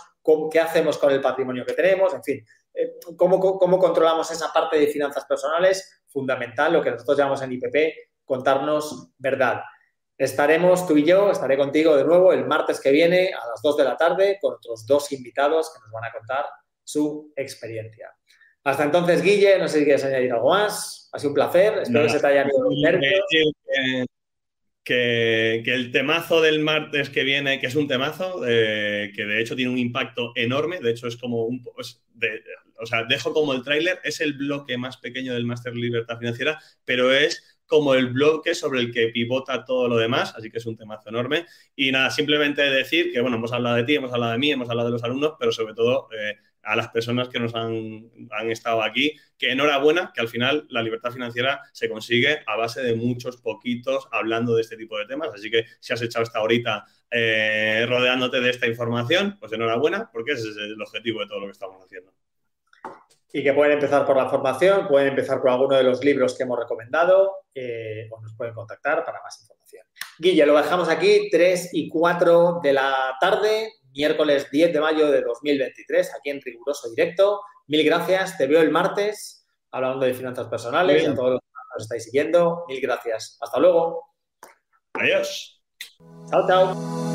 Speaker 2: qué hacemos con el patrimonio que tenemos, en fin, eh, cómo, cómo controlamos esa parte de finanzas personales, fundamental, lo que nosotros llamamos en IPP, contarnos verdad. Estaremos tú y yo, estaré contigo de nuevo el martes que viene a las 2 de la tarde con otros dos invitados que nos van a contar su experiencia. Hasta entonces, Guille, no sé si quieres añadir algo más. Ha sido un placer. Espero que se te haya ido
Speaker 3: que, que, que, el temazo del martes que viene, que es un temazo, eh, que de hecho tiene un impacto enorme, de hecho es como un... de, o sea, dejo como el tráiler, es el bloque más pequeño del Máster Libertad Financiera, pero es como el bloque sobre el que pivota todo lo demás, así que es un temazo enorme. Y nada, simplemente decir que, bueno, hemos hablado de ti, hemos hablado de mí, hemos hablado de los alumnos, pero sobre todo eh, a las personas que nos han, han, estado aquí, que enhorabuena, que al final la libertad financiera se consigue a base de muchos poquitos hablando de este tipo de temas. Así que si has echado esta horita eh, rodeándote de esta información, pues enhorabuena, porque ese es el objetivo de todo lo que estamos haciendo
Speaker 2: y que pueden empezar por la formación, pueden empezar por alguno de los libros que hemos recomendado eh, o nos pueden contactar para más información. Guille, lo dejamos aquí, 3 y 4 de la tarde, miércoles 10 de mayo de 2023, aquí en Riguroso Directo. Mil gracias, te veo el martes hablando de finanzas personales, a todos los que nos estáis siguiendo. Mil gracias. Hasta luego.
Speaker 3: Adiós.
Speaker 2: Chao, chao.